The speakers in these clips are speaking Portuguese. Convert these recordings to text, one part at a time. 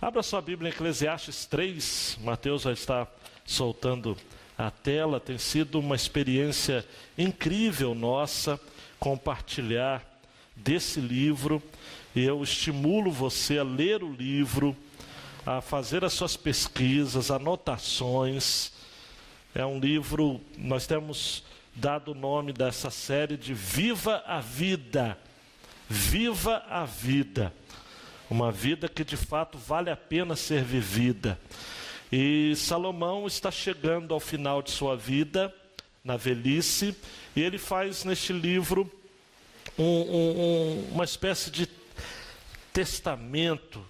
Abra sua Bíblia em Eclesiastes 3. Mateus já está soltando a tela. Tem sido uma experiência incrível nossa compartilhar desse livro. E eu estimulo você a ler o livro, a fazer as suas pesquisas, anotações. É um livro, nós temos dado o nome dessa série de Viva a Vida. Viva a Vida. Uma vida que de fato vale a pena ser vivida. E Salomão está chegando ao final de sua vida, na velhice, e ele faz neste livro um, um, uma espécie de testamento,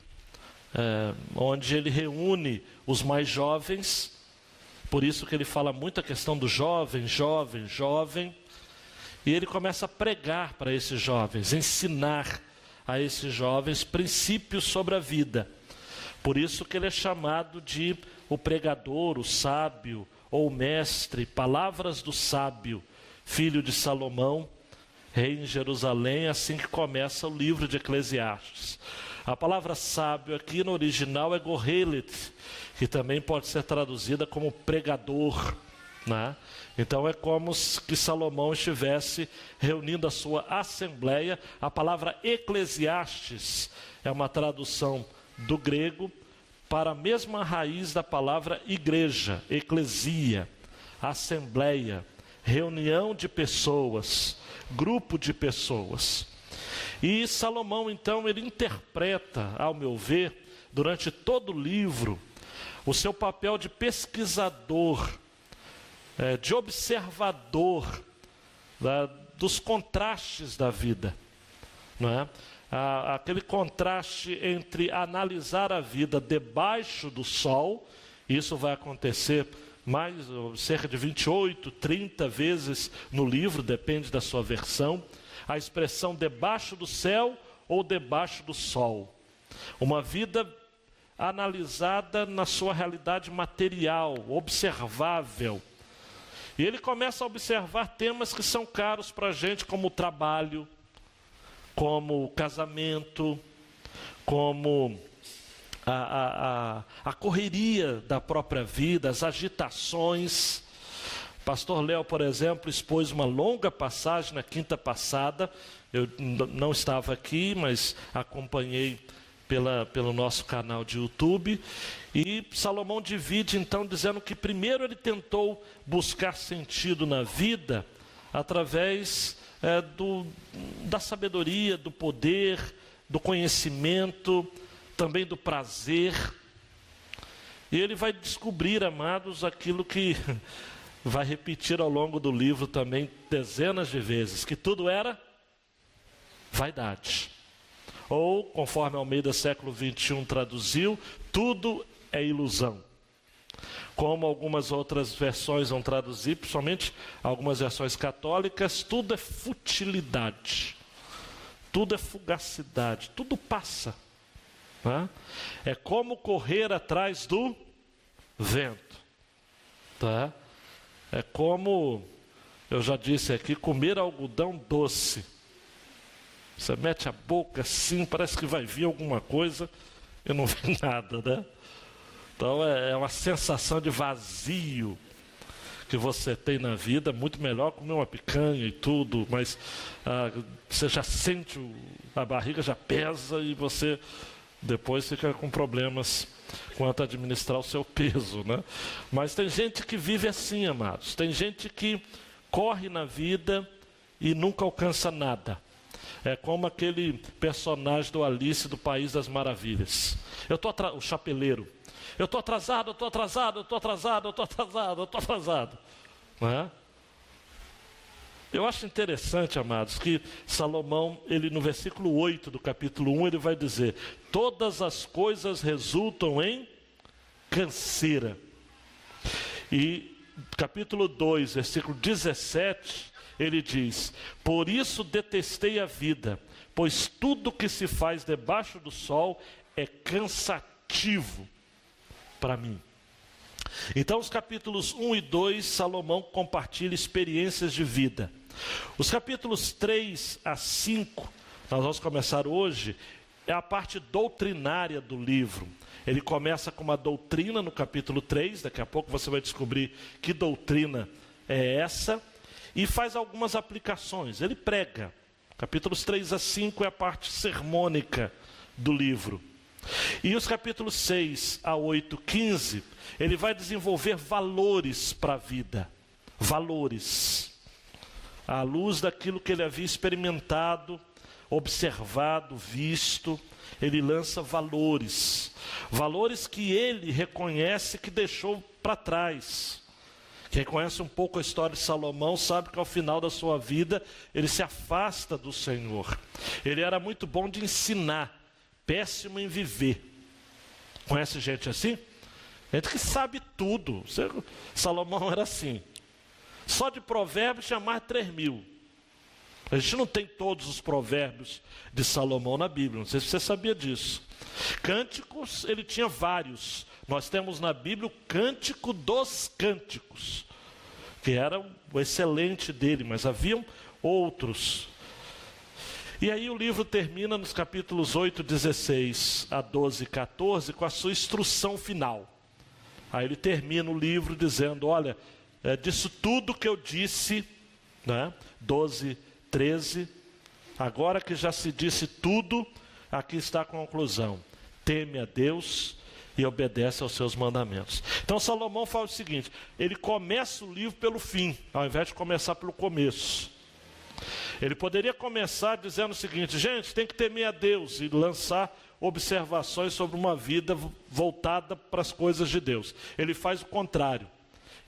é, onde ele reúne os mais jovens, por isso que ele fala muito a questão do jovem, jovem, jovem, e ele começa a pregar para esses jovens, ensinar a esses jovens princípios sobre a vida. Por isso que ele é chamado de o pregador, o sábio ou mestre, palavras do sábio, filho de Salomão, rei em Jerusalém, assim que começa o livro de Eclesiastes. A palavra sábio aqui no original é gohelet, que também pode ser traduzida como pregador, né? Então é como que Salomão estivesse reunindo a sua assembleia. A palavra eclesiastes é uma tradução do grego para a mesma raiz da palavra igreja, eclesia, assembleia, reunião de pessoas, grupo de pessoas. E Salomão então ele interpreta, ao meu ver, durante todo o livro, o seu papel de pesquisador é, de observador da, dos contrastes da vida, não é? Ah, aquele contraste entre analisar a vida debaixo do sol, isso vai acontecer mais cerca de 28, 30 vezes no livro, depende da sua versão, a expressão debaixo do céu ou debaixo do sol. Uma vida analisada na sua realidade material, observável, e ele começa a observar temas que são caros para a gente, como o trabalho, como o casamento, como a, a, a, correria da própria vida, as agitações. Pastor Léo, por exemplo, expôs uma longa passagem na quinta passada. Eu não estava aqui, mas acompanhei pela, pelo nosso canal de YouTube. E Salomão divide então, dizendo que primeiro ele tentou buscar sentido na vida através é, do, da sabedoria, do poder, do conhecimento, também do prazer. E ele vai descobrir, amados, aquilo que vai repetir ao longo do livro também dezenas de vezes: que tudo era vaidade. Ou, conforme Almeida século 21 traduziu, tudo é ilusão. Como algumas outras versões vão traduzir, principalmente algumas versões católicas, tudo é futilidade, tudo é fugacidade, tudo passa. Tá? É como correr atrás do vento. Tá? É como, eu já disse aqui, comer algodão doce. Você mete a boca assim, parece que vai vir alguma coisa e não vem nada, né? Então é, é uma sensação de vazio que você tem na vida, muito melhor comer uma picanha e tudo, mas ah, você já sente, o, a barriga já pesa e você depois fica com problemas quanto a administrar o seu peso, né? Mas tem gente que vive assim, amados. Tem gente que corre na vida e nunca alcança nada. É como aquele personagem do Alice do País das Maravilhas. Eu tô o chapeleiro. Eu estou atrasado, eu estou atrasado, eu estou atrasado, eu estou atrasado, eu estou atrasado. Não é? Eu acho interessante, amados, que Salomão, ele no versículo 8 do capítulo 1, ele vai dizer: Todas as coisas resultam em canseira. E capítulo 2, versículo 17, ele diz: Por isso detestei a vida, pois tudo que se faz debaixo do sol é cansativo para mim. Então, os capítulos 1 e 2, Salomão compartilha experiências de vida. Os capítulos 3 a 5, nós vamos começar hoje, é a parte doutrinária do livro. Ele começa com uma doutrina no capítulo 3, daqui a pouco você vai descobrir que doutrina é essa, e faz algumas aplicações. Ele prega. Capítulos 3 a 5 é a parte sermônica do livro. E os capítulos 6 a 8, 15, ele vai desenvolver valores para a vida. Valores. À luz daquilo que ele havia experimentado, observado, visto, ele lança valores. Valores que ele reconhece que deixou para trás. Quem conhece um pouco a história de Salomão sabe que ao final da sua vida ele se afasta do Senhor. Ele era muito bom de ensinar, péssimo em viver. Conhece gente assim? Gente que sabe tudo. Salomão era assim. Só de provérbios tinha mais de 3 mil. A gente não tem todos os provérbios de Salomão na Bíblia, não sei se você sabia disso. Cânticos, ele tinha vários. Nós temos na Bíblia o Cântico dos Cânticos, que era o excelente dele, mas haviam outros. E aí o livro termina nos capítulos 8, 16 a 12 e 14 com a sua instrução final. Aí ele termina o livro dizendo: Olha, é disso tudo que eu disse, né? 12, 13. Agora que já se disse tudo, aqui está a conclusão: teme a Deus e obedece aos seus mandamentos. Então Salomão fala o seguinte: ele começa o livro pelo fim, ao invés de começar pelo começo. Ele poderia começar dizendo o seguinte: gente, tem que temer a Deus e lançar observações sobre uma vida voltada para as coisas de Deus. Ele faz o contrário.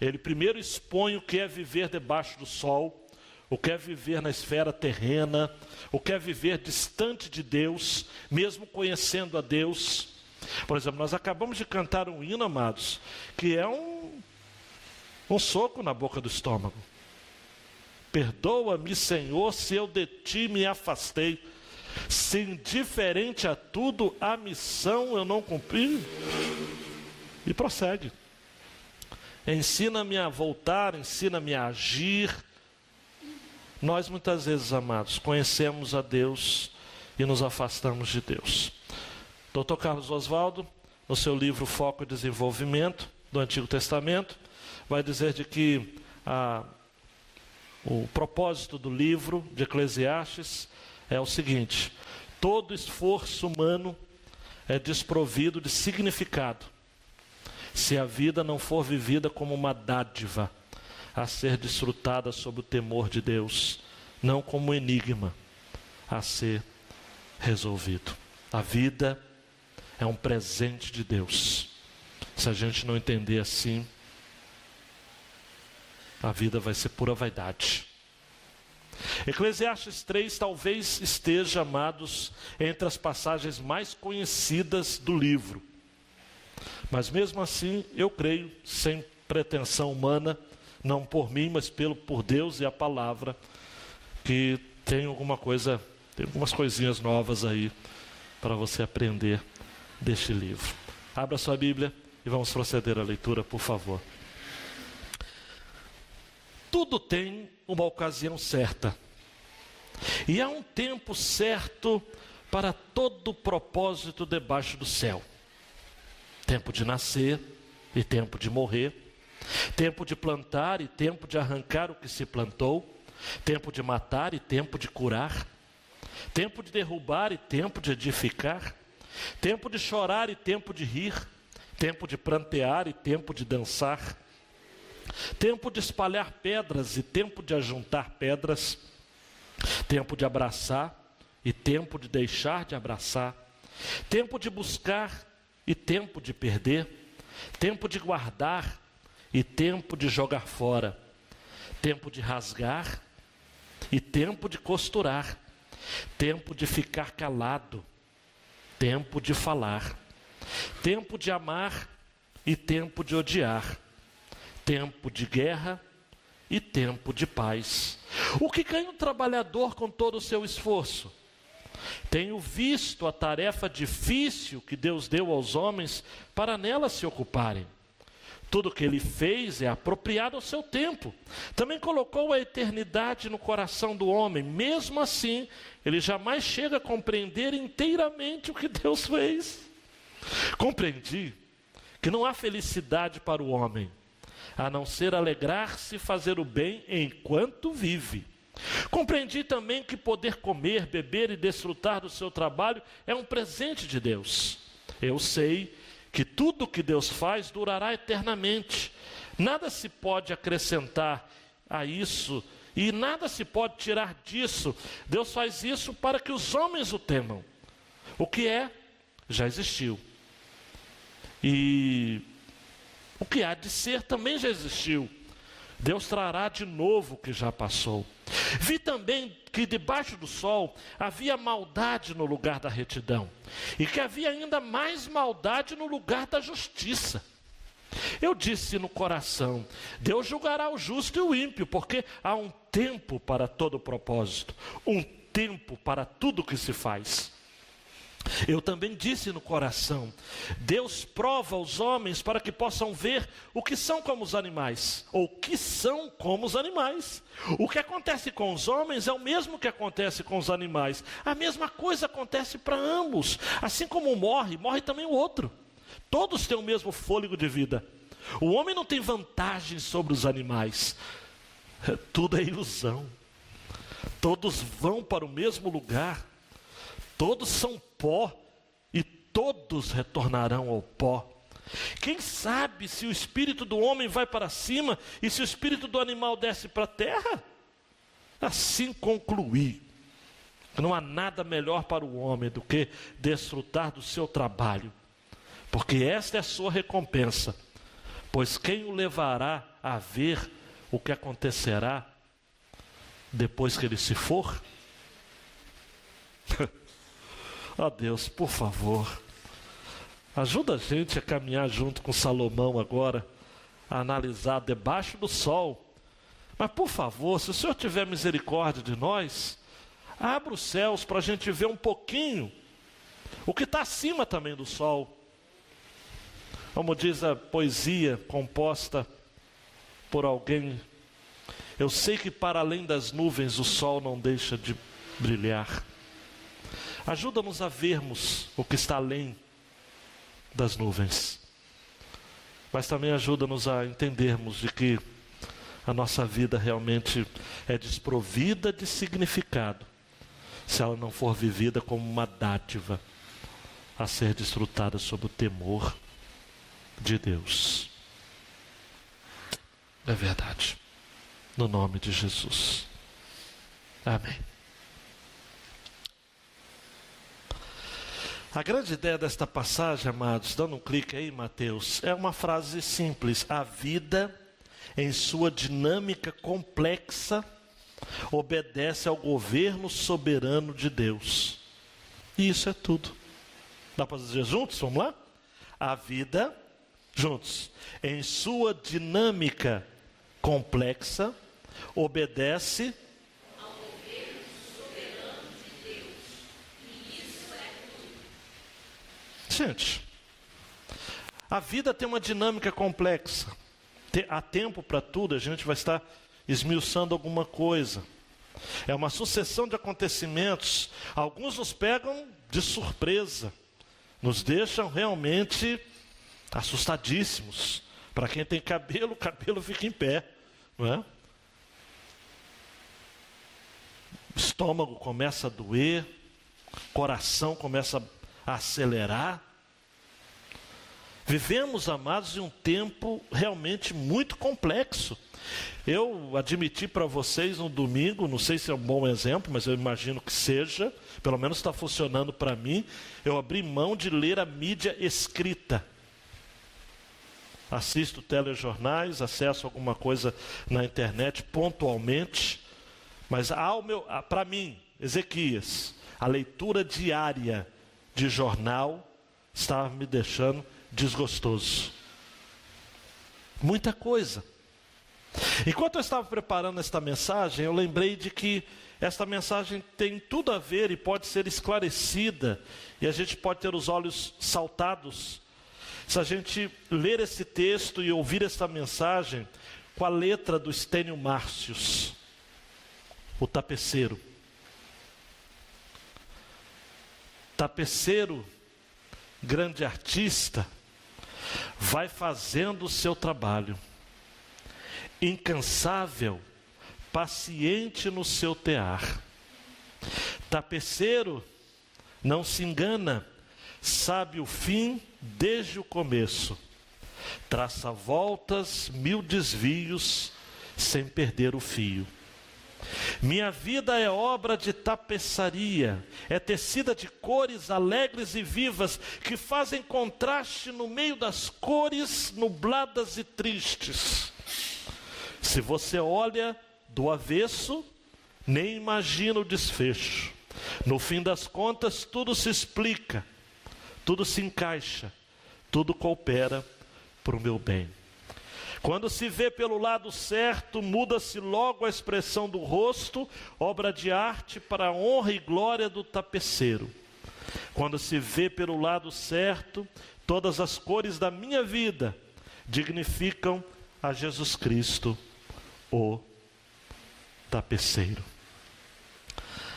Ele primeiro expõe o que é viver debaixo do sol, o que é viver na esfera terrena, o que é viver distante de Deus, mesmo conhecendo a Deus. Por exemplo, nós acabamos de cantar um hino, amados, que é um, um soco na boca do estômago. Perdoa-me, Senhor, se eu de ti me afastei. Se indiferente a tudo, a missão eu não cumpri. E prossegue. Ensina-me a voltar, ensina-me a agir nós muitas vezes, amados, conhecemos a Deus e nos afastamos de Deus. Dr. Carlos Oswaldo, no seu livro Foco e Desenvolvimento do Antigo Testamento, vai dizer de que a, o propósito do livro de Eclesiastes é o seguinte: todo esforço humano é desprovido de significado se a vida não for vivida como uma dádiva a ser desfrutada sob o temor de Deus, não como um enigma a ser resolvido. A vida é um presente de Deus. Se a gente não entender assim, a vida vai ser pura vaidade. Eclesiastes 3 talvez esteja, amados, entre as passagens mais conhecidas do livro. Mas mesmo assim, eu creio, sem pretensão humana, não por mim, mas pelo por Deus e a palavra, que tem alguma coisa, tem algumas coisinhas novas aí para você aprender deste livro. Abra sua Bíblia e vamos proceder à leitura, por favor. Tudo tem uma ocasião certa. E há um tempo certo para todo propósito debaixo do céu. Tempo de nascer e tempo de morrer Tempo de plantar e tempo de arrancar o que se plantou. Tempo de matar e tempo de curar. Tempo de derrubar e tempo de edificar. Tempo de chorar e tempo de rir. Tempo de prantear e tempo de dançar. Tempo de espalhar pedras e tempo de ajuntar pedras. Tempo de abraçar e tempo de deixar de abraçar. Tempo de buscar e tempo de perder. Tempo de guardar e tempo de jogar fora, tempo de rasgar e tempo de costurar, tempo de ficar calado, tempo de falar, tempo de amar e tempo de odiar, tempo de guerra e tempo de paz. O que ganha um trabalhador com todo o seu esforço? Tenho visto a tarefa difícil que Deus deu aos homens para nela se ocuparem. Tudo que ele fez é apropriado ao seu tempo. Também colocou a eternidade no coração do homem. Mesmo assim, ele jamais chega a compreender inteiramente o que Deus fez. Compreendi que não há felicidade para o homem, a não ser alegrar-se e fazer o bem enquanto vive. Compreendi também que poder comer, beber e desfrutar do seu trabalho é um presente de Deus. Eu sei que tudo que Deus faz durará eternamente. Nada se pode acrescentar a isso e nada se pode tirar disso. Deus faz isso para que os homens o temam. O que é, já existiu. E o que há de ser também já existiu. Deus trará de novo o que já passou. Vi também que debaixo do sol havia maldade no lugar da retidão, e que havia ainda mais maldade no lugar da justiça. Eu disse no coração: Deus julgará o justo e o ímpio, porque há um tempo para todo propósito, um tempo para tudo que se faz. Eu também disse no coração: Deus prova os homens para que possam ver o que são como os animais, ou que são como os animais. O que acontece com os homens é o mesmo que acontece com os animais. A mesma coisa acontece para ambos. Assim como um morre, morre também o outro. Todos têm o mesmo fôlego de vida. O homem não tem vantagem sobre os animais. Tudo é ilusão. Todos vão para o mesmo lugar. Todos são pó e todos retornarão ao pó. Quem sabe se o espírito do homem vai para cima e se o espírito do animal desce para a terra? Assim concluí. Não há nada melhor para o homem do que desfrutar do seu trabalho, porque esta é a sua recompensa. Pois quem o levará a ver o que acontecerá depois que ele se for? Ó oh Deus, por favor, ajuda a gente a caminhar junto com Salomão agora, a analisar debaixo do sol. Mas por favor, se o Senhor tiver misericórdia de nós, abra os céus para a gente ver um pouquinho o que está acima também do sol. Como diz a poesia composta por alguém, eu sei que para além das nuvens o sol não deixa de brilhar. Ajuda-nos a vermos o que está além das nuvens. Mas também ajuda-nos a entendermos de que a nossa vida realmente é desprovida de significado se ela não for vivida como uma dádiva a ser desfrutada sob o temor de Deus. É verdade. No nome de Jesus. Amém. A grande ideia desta passagem, amados, dando um clique aí, Mateus, é uma frase simples: a vida, em sua dinâmica complexa, obedece ao governo soberano de Deus. E isso é tudo. Dá para dizer juntos? Vamos lá? A vida, juntos, em sua dinâmica complexa, obedece Gente, a vida tem uma dinâmica complexa. Há tempo para tudo, a gente vai estar esmiuçando alguma coisa. É uma sucessão de acontecimentos. Alguns nos pegam de surpresa, nos deixam realmente assustadíssimos. Para quem tem cabelo, o cabelo fica em pé, não é? Estômago começa a doer, coração começa a acelerar. Vivemos, amados, em um tempo realmente muito complexo. Eu admiti para vocês no domingo, não sei se é um bom exemplo, mas eu imagino que seja, pelo menos está funcionando para mim. Eu abri mão de ler a mídia escrita. Assisto telejornais, acesso alguma coisa na internet pontualmente, mas para mim, Ezequias, a leitura diária de jornal estava me deixando desgostoso. Muita coisa. Enquanto eu estava preparando esta mensagem, eu lembrei de que esta mensagem tem tudo a ver e pode ser esclarecida, e a gente pode ter os olhos saltados, se a gente ler esse texto e ouvir essa mensagem com a letra do Estênio Márcios, o tapeceiro. Tapeceiro, grande artista, vai fazendo o seu trabalho, incansável, paciente no seu tear. Tapeceiro, não se engana, sabe o fim desde o começo, traça voltas, mil desvios, sem perder o fio. Minha vida é obra de tapeçaria, é tecida de cores alegres e vivas que fazem contraste no meio das cores nubladas e tristes. Se você olha do avesso, nem imagina o desfecho. No fim das contas, tudo se explica, tudo se encaixa, tudo coopera para o meu bem. Quando se vê pelo lado certo, muda-se logo a expressão do rosto, obra de arte para a honra e glória do tapeceiro. Quando se vê pelo lado certo, todas as cores da minha vida dignificam a Jesus Cristo, o tapeceiro.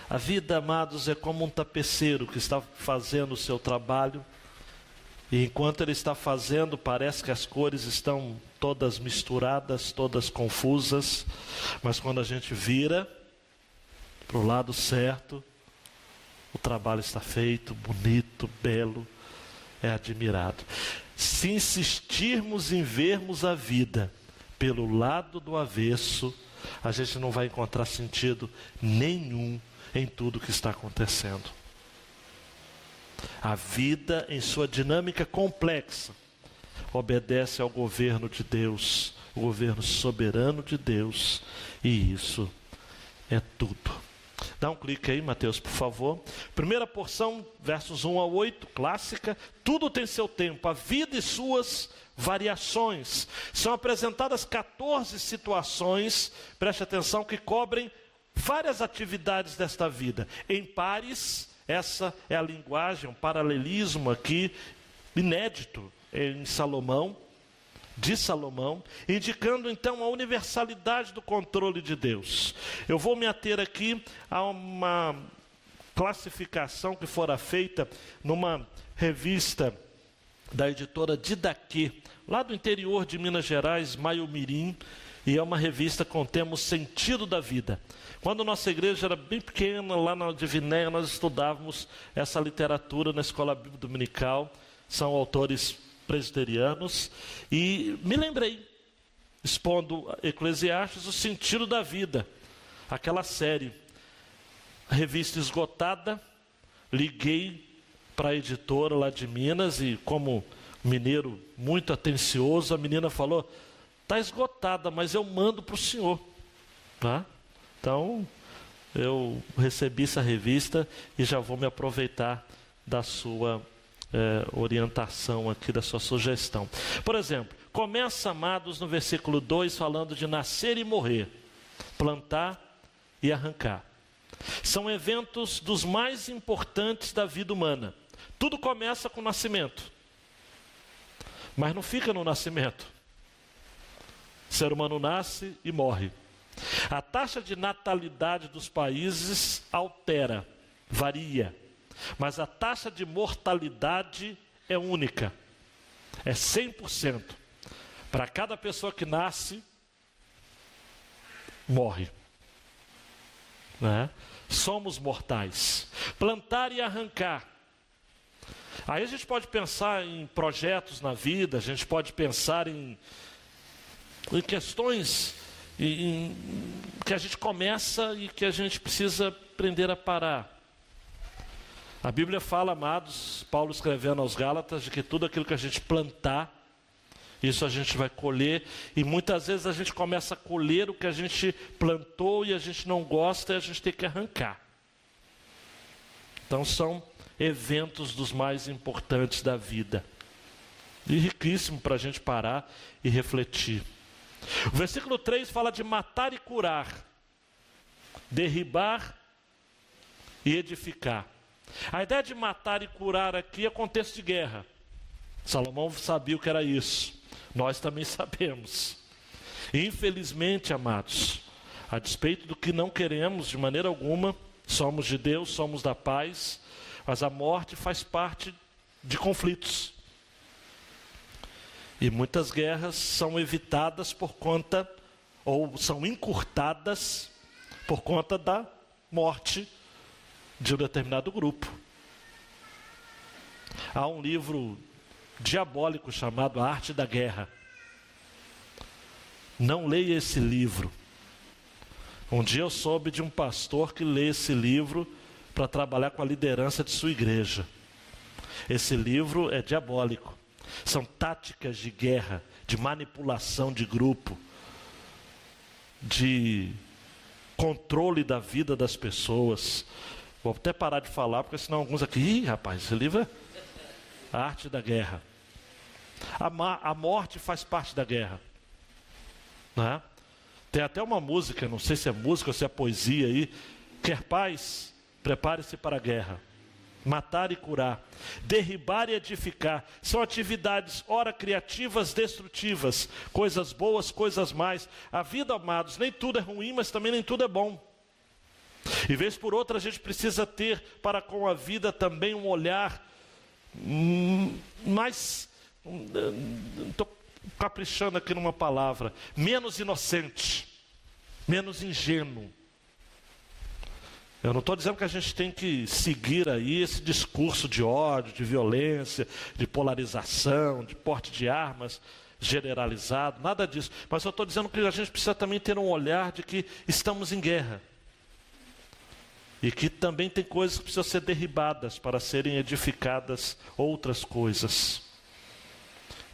A vida, amados, é como um tapeceiro que está fazendo o seu trabalho, e enquanto ele está fazendo, parece que as cores estão todas misturadas, todas confusas, mas quando a gente vira para o lado certo, o trabalho está feito, bonito, belo, é admirado. Se insistirmos em vermos a vida pelo lado do avesso, a gente não vai encontrar sentido nenhum em tudo que está acontecendo. A vida, em sua dinâmica complexa, obedece ao governo de Deus, o governo soberano de Deus, e isso é tudo. Dá um clique aí, Mateus, por favor. Primeira porção, versos 1 a 8, clássica. Tudo tem seu tempo, a vida e suas variações. São apresentadas 14 situações, preste atenção, que cobrem várias atividades desta vida. Em pares, essa é a linguagem, um paralelismo aqui, inédito em Salomão, de Salomão, indicando então a universalidade do controle de Deus. Eu vou me ater aqui a uma classificação que fora feita numa revista da editora Didaquê, lá do interior de Minas Gerais, Maiomirim, e é uma revista com o tema Sentido da Vida. Quando nossa igreja era bem pequena, lá na Divinéia, nós estudávamos essa literatura na escola bíblica dominical, são autores presbiterianos, e me lembrei, expondo Eclesiastes, o sentido da vida, aquela série, revista esgotada, liguei para a editora lá de Minas e como mineiro muito atencioso, a menina falou: está esgotada, mas eu mando para o senhor. Tá? Então, eu recebi essa revista e já vou me aproveitar da sua é, orientação aqui, da sua sugestão. Por exemplo, começa, amados, no versículo 2, falando de nascer e morrer, plantar e arrancar. São eventos dos mais importantes da vida humana. Tudo começa com o nascimento, mas não fica no nascimento. O ser humano nasce e morre. A taxa de natalidade dos países altera, varia, mas a taxa de mortalidade é única, é 100%. Para cada pessoa que nasce, morre. Né? Somos mortais. Plantar e arrancar. Aí a gente pode pensar em projetos na vida, a gente pode pensar em em questões em, que a gente começa e que a gente precisa aprender a parar. A Bíblia fala, amados, Paulo escrevendo aos Gálatas, de que tudo aquilo que a gente plantar, isso a gente vai colher, e muitas vezes a gente começa a colher o que a gente plantou e a gente não gosta e a gente tem que arrancar. Então são eventos dos mais importantes da vida. E riquíssimo para a gente parar e refletir. O versículo 3 fala de matar e curar, derribar e edificar. A ideia de matar e curar aqui é contexto de guerra. Salomão sabia o que era isso. Nós também sabemos. Infelizmente, amados, a despeito do que não queremos de maneira alguma, somos de Deus, somos da paz, mas a morte faz parte de conflitos. E muitas guerras são evitadas por conta, ou são encurtadas por conta da morte de um determinado grupo. Há um livro diabólico chamado A Arte da Guerra. Não leia esse livro. Um dia eu soube de um pastor que lê esse livro para trabalhar com a liderança de sua igreja. Esse livro é diabólico. São táticas de guerra, de manipulação de grupo, de controle da vida das pessoas. Vou até parar de falar, porque senão alguns aqui, Ih, rapaz, esse livro é a arte da guerra. A, a morte faz parte da guerra. Né? Tem até uma música, não sei se é música ou se é poesia aí. Quer paz? Prepare-se para a guerra. Matar e curar, derribar e edificar, são atividades, ora criativas, destrutivas, coisas boas, coisas mais. A vida, amados, nem tudo é ruim, mas também nem tudo é bom. E vez por outra a gente precisa ter para com a vida também um olhar hum, mais. Estou hum, caprichando aqui numa palavra, menos inocente, menos ingênuo. Eu não estou dizendo que a gente tem que seguir aí esse discurso de ódio, de violência, de polarização, de porte de armas generalizado, nada disso. Mas eu estou dizendo que a gente precisa também ter um olhar de que estamos em guerra. E que também tem coisas que precisam ser derribadas para serem edificadas outras coisas.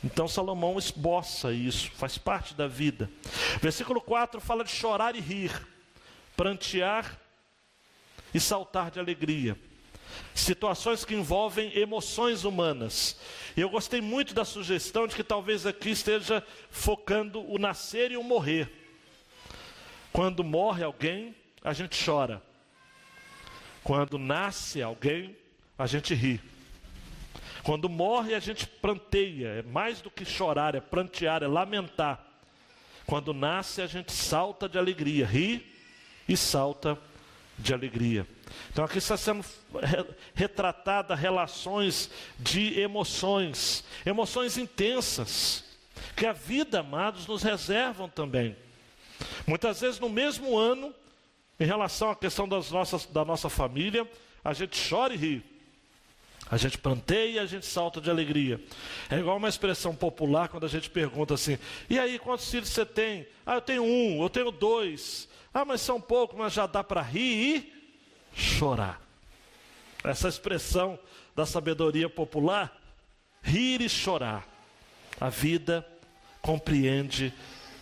Então Salomão esboça isso, faz parte da vida. Versículo 4 fala de chorar e rir, prantear e saltar de alegria. Situações que envolvem emoções humanas. E eu gostei muito da sugestão de que talvez aqui esteja focando o nascer e o morrer. Quando morre alguém, a gente chora. Quando nasce alguém, a gente ri. Quando morre, a gente pranteia. É mais do que chorar, é prantear, é lamentar. Quando nasce, a gente salta de alegria, ri e salta de alegria. Então aqui está sendo retratada relações de emoções, emoções intensas, que a vida, amados, nos reservam também. Muitas vezes no mesmo ano, em relação à questão das nossas, da nossa família, a gente chora e ri. A gente planteia e a gente salta de alegria. É igual uma expressão popular quando a gente pergunta assim: e aí, quantos filhos você tem? Ah, eu tenho um, eu tenho dois. Ah, mas são poucos, mas já dá para rir e chorar. Essa expressão da sabedoria popular, rir e chorar. A vida compreende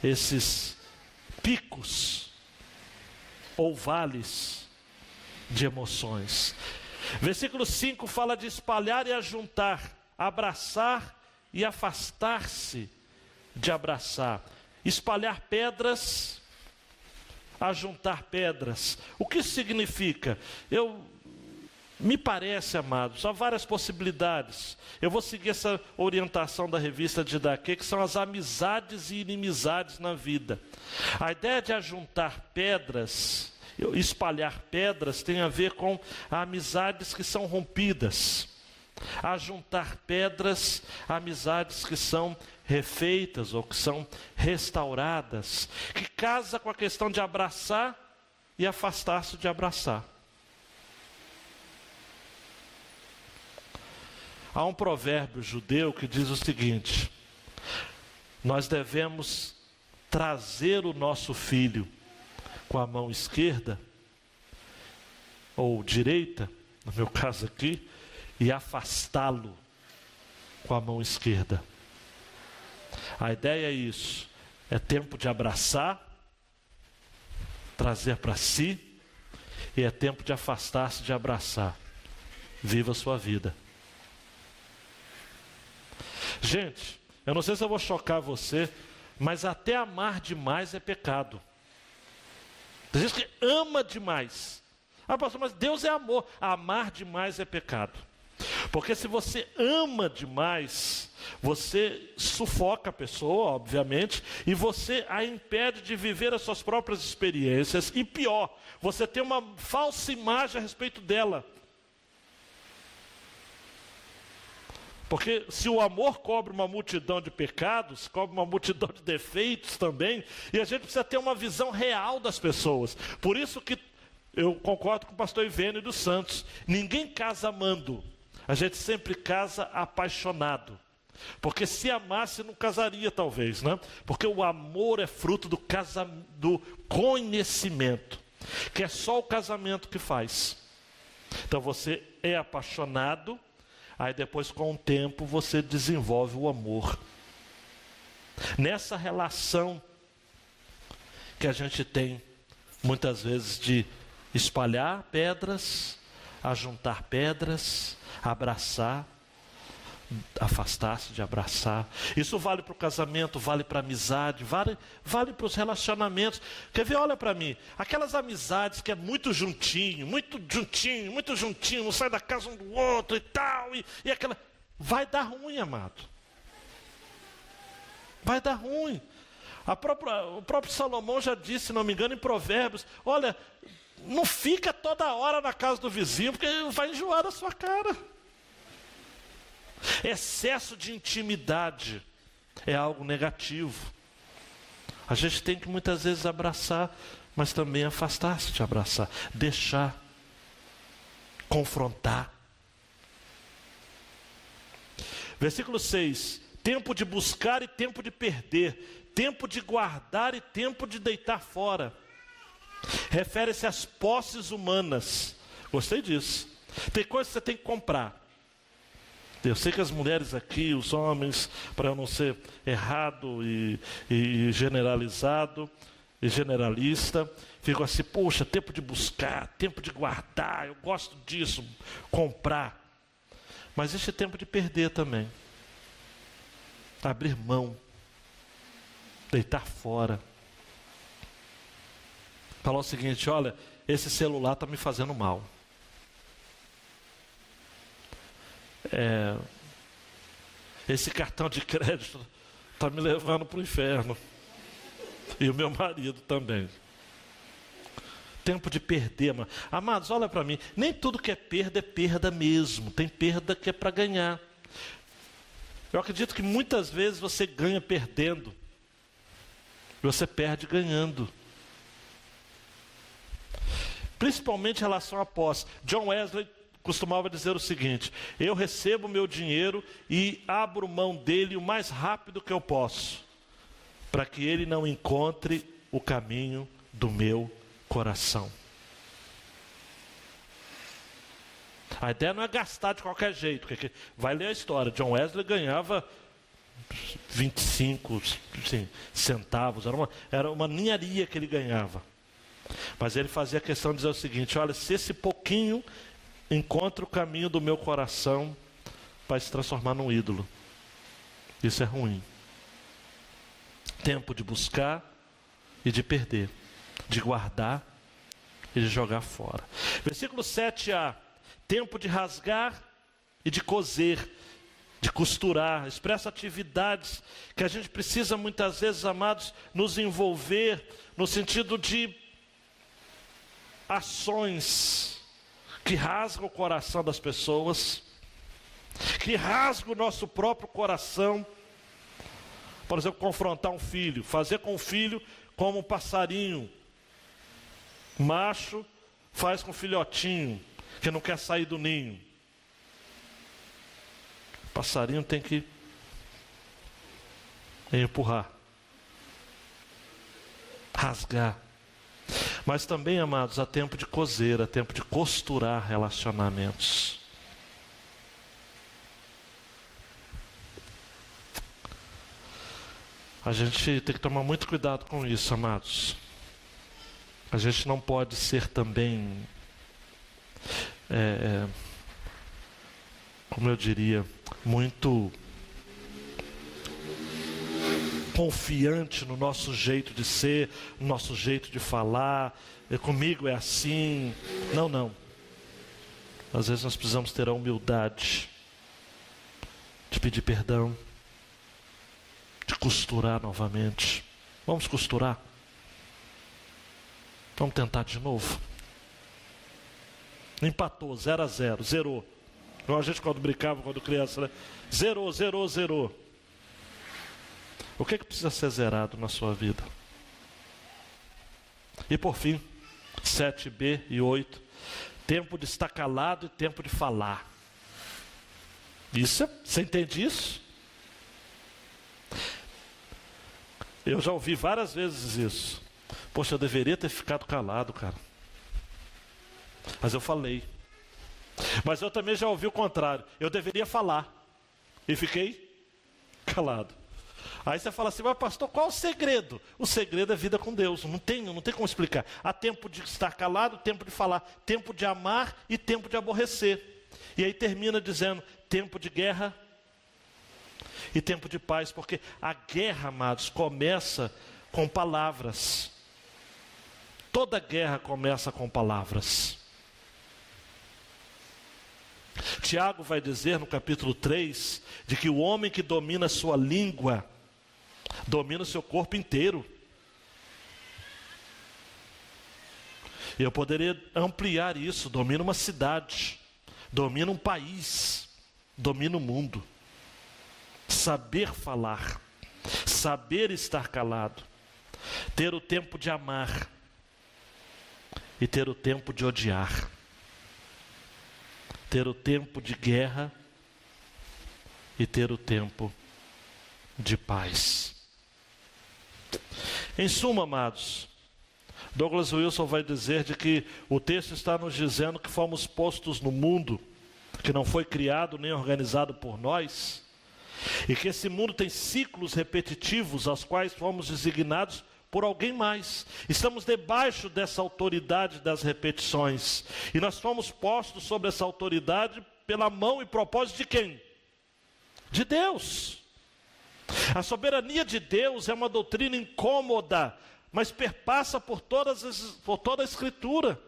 esses picos ou vales de emoções. Versículo 5 fala de espalhar e ajuntar, abraçar e afastar-se de abraçar, espalhar pedras a juntar pedras. O que significa? Eu me parece, amados, há várias possibilidades. Eu vou seguir essa orientação da revista de Daque, que são as amizades e inimizades na vida. A ideia de ajuntar pedras, espalhar pedras, tem a ver com amizades que são rompidas. A juntar pedras, amizades que são refeitas ou que são restauradas, que casa com a questão de abraçar e afastar-se de abraçar. Há um provérbio judeu que diz o seguinte: nós devemos trazer o nosso filho com a mão esquerda ou direita, no meu caso aqui, e afastá-lo com a mão esquerda. A ideia é isso: é tempo de abraçar, trazer para si, e é tempo de afastar-se de abraçar. Viva a sua vida. Gente, eu não sei se eu vou chocar você, mas até amar demais é pecado. Tem gente que ama demais. Ah, pastor, mas Deus é amor. Amar demais é pecado. Porque se você ama demais, você sufoca a pessoa, obviamente, e você a impede de viver as suas próprias experiências. E pior, você tem uma falsa imagem a respeito dela. Porque se o amor cobre uma multidão de pecados, cobre uma multidão de defeitos também, e a gente precisa ter uma visão real das pessoas. Por isso que eu concordo com o pastor Ivênio dos Santos. Ninguém casa amando, a gente sempre casa apaixonado. Porque se amasse, não casaria, talvez, né? Porque o amor é fruto do, casa, do conhecimento, que é só o casamento que faz. Então você é apaixonado, Aí depois, com o tempo, você desenvolve o amor. Nessa relação que a gente tem, muitas vezes, de espalhar pedras, ajuntar pedras, abraçar, afastar-se de abraçar. Isso vale para o casamento, vale para a amizade, vale, vale para os relacionamentos. Quer ver? Olha para mim. Aquelas amizades que é muito juntinho, muito juntinho, muito juntinho, não sai da casa um do outro e tal, e, e aquela. Vai dar ruim, amado. Vai dar ruim. Própria, o próprio Salomão já disse, se não me engano, em Provérbios: olha, não fica toda hora na casa do vizinho, porque vai enjoar a sua cara. Excesso de intimidade é algo negativo. A gente tem que muitas vezes abraçar, mas também afastar-se de abraçar, deixar, confrontar. Versículo 6: tempo de buscar e tempo de perder, tempo de guardar e tempo de deitar fora. Refere-se às posses humanas. Gostei disso. Tem coisas que você tem que comprar. Eu sei que as mulheres aqui, os homens, para eu não ser errado e, e generalizado e generalista, ficam assim, poxa, tempo de buscar, tempo de guardar, eu gosto disso, comprar. Mas existe tempo de perder também. Abrir mão, deitar fora. Falar o seguinte: olha, esse celular está me fazendo mal. É, esse cartão de crédito está me levando para o inferno. E o meu marido também. Tempo de perder, mano. Amados, olha para mim. Nem tudo que é perda é perda mesmo. Tem perda que é para ganhar. Eu acredito que muitas vezes você ganha perdendo. Você perde ganhando. Principalmente em relação à posse. John Wesley costumava dizer o seguinte: eu recebo meu dinheiro e abro mão dele o mais rápido que eu posso, para que ele não encontre o caminho do meu coração. A ideia não é gastar de qualquer jeito, vai ler a história. John Wesley ganhava 25 assim, centavos, era uma, era uma ninharia que ele ganhava. Mas ele fazia questão de dizer o seguinte: olha, se esse pouquinho encontra o caminho do meu coração para se transformar num ídolo. Isso é ruim. Tempo de buscar e de perder, de guardar e de jogar fora. Versículo 7a: tempo de rasgar e de coser, de costurar, expressa atividades que a gente precisa muitas vezes, amados, nos envolver no sentido de ações que rasga o coração das pessoas, que rasga o nosso próprio coração. Por exemplo, confrontar um filho, fazer com o filho como um passarinho macho faz com o filhotinho que não quer sair do ninho. O passarinho tem que empurrar, rasgar. Mas também, amados, há tempo de cozer, há tempo de costurar relacionamentos. A gente tem que tomar muito cuidado com isso, amados. A gente não pode ser também, é, é como eu diria, muito confiante no nosso jeito de ser, no nosso jeito de falar, comigo é assim. Não, não. Às vezes nós precisamos ter a humildade de pedir perdão, de costurar novamente. Vamos costurar? Vamos tentar de novo. Empatou, 0 a 0, zerou. Igual a gente quando brincava, quando criança, né? Zerou, zerou, zerou. O que, é que precisa ser zerado na sua vida? E por fim, 7b e 8. Tempo de estar calado e tempo de falar. Isso, é, você entende isso? Eu já ouvi várias vezes isso. Poxa, eu deveria ter ficado calado, cara. Mas eu falei. Mas eu também já ouvi o contrário. Eu deveria falar. E fiquei calado. Aí você fala assim, mas pastor, qual o segredo? O segredo é vida com Deus. Não tem, não tem como explicar. Há tempo de estar calado, tempo de falar, tempo de amar e tempo de aborrecer. E aí termina dizendo: tempo de guerra e tempo de paz, porque a guerra, amados, começa com palavras. Toda guerra começa com palavras. Tiago vai dizer no capítulo 3 de que o homem que domina sua língua domina o seu corpo inteiro. Eu poderia ampliar isso: domina uma cidade, domina um país, domina o mundo. Saber falar, saber estar calado, ter o tempo de amar. E ter o tempo de odiar, ter o tempo de guerra. E ter o tempo de paz. Em suma, amados, Douglas Wilson vai dizer de que o texto está nos dizendo que fomos postos no mundo, que não foi criado nem organizado por nós, e que esse mundo tem ciclos repetitivos aos quais fomos designados por alguém mais. Estamos debaixo dessa autoridade das repetições, e nós fomos postos sobre essa autoridade pela mão e propósito de quem? De Deus. A soberania de Deus é uma doutrina incômoda, mas perpassa por, todas as, por toda a Escritura.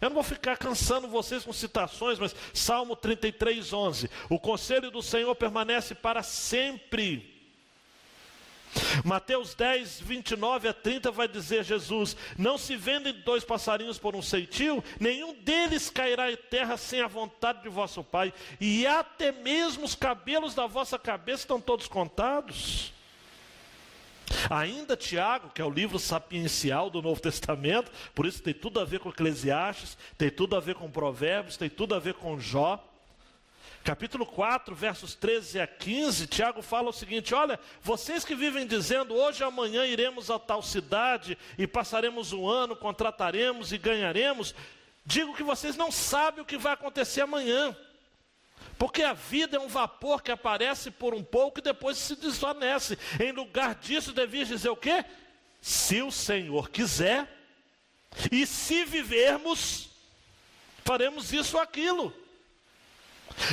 Eu não vou ficar cansando vocês com citações, mas Salmo 33, 11. O conselho do Senhor permanece para sempre. Mateus 10, 29 a 30 vai dizer Jesus: Não se vendem dois passarinhos por um ceitil, nenhum deles cairá em terra sem a vontade de vosso Pai, e até mesmo os cabelos da vossa cabeça estão todos contados. Ainda Tiago, que é o livro sapiencial do Novo Testamento, por isso tem tudo a ver com Eclesiastes, tem tudo a ver com Provérbios, tem tudo a ver com Jó. Capítulo 4, versos 13 a 15, Tiago fala o seguinte: Olha, vocês que vivem dizendo, hoje amanhã iremos a tal cidade e passaremos um ano, contrataremos e ganharemos, digo que vocês não sabem o que vai acontecer amanhã. Porque a vida é um vapor que aparece por um pouco e depois se desvanece. Em lugar disso, devias dizer o quê? Se o Senhor quiser, e se vivermos, faremos isso ou aquilo.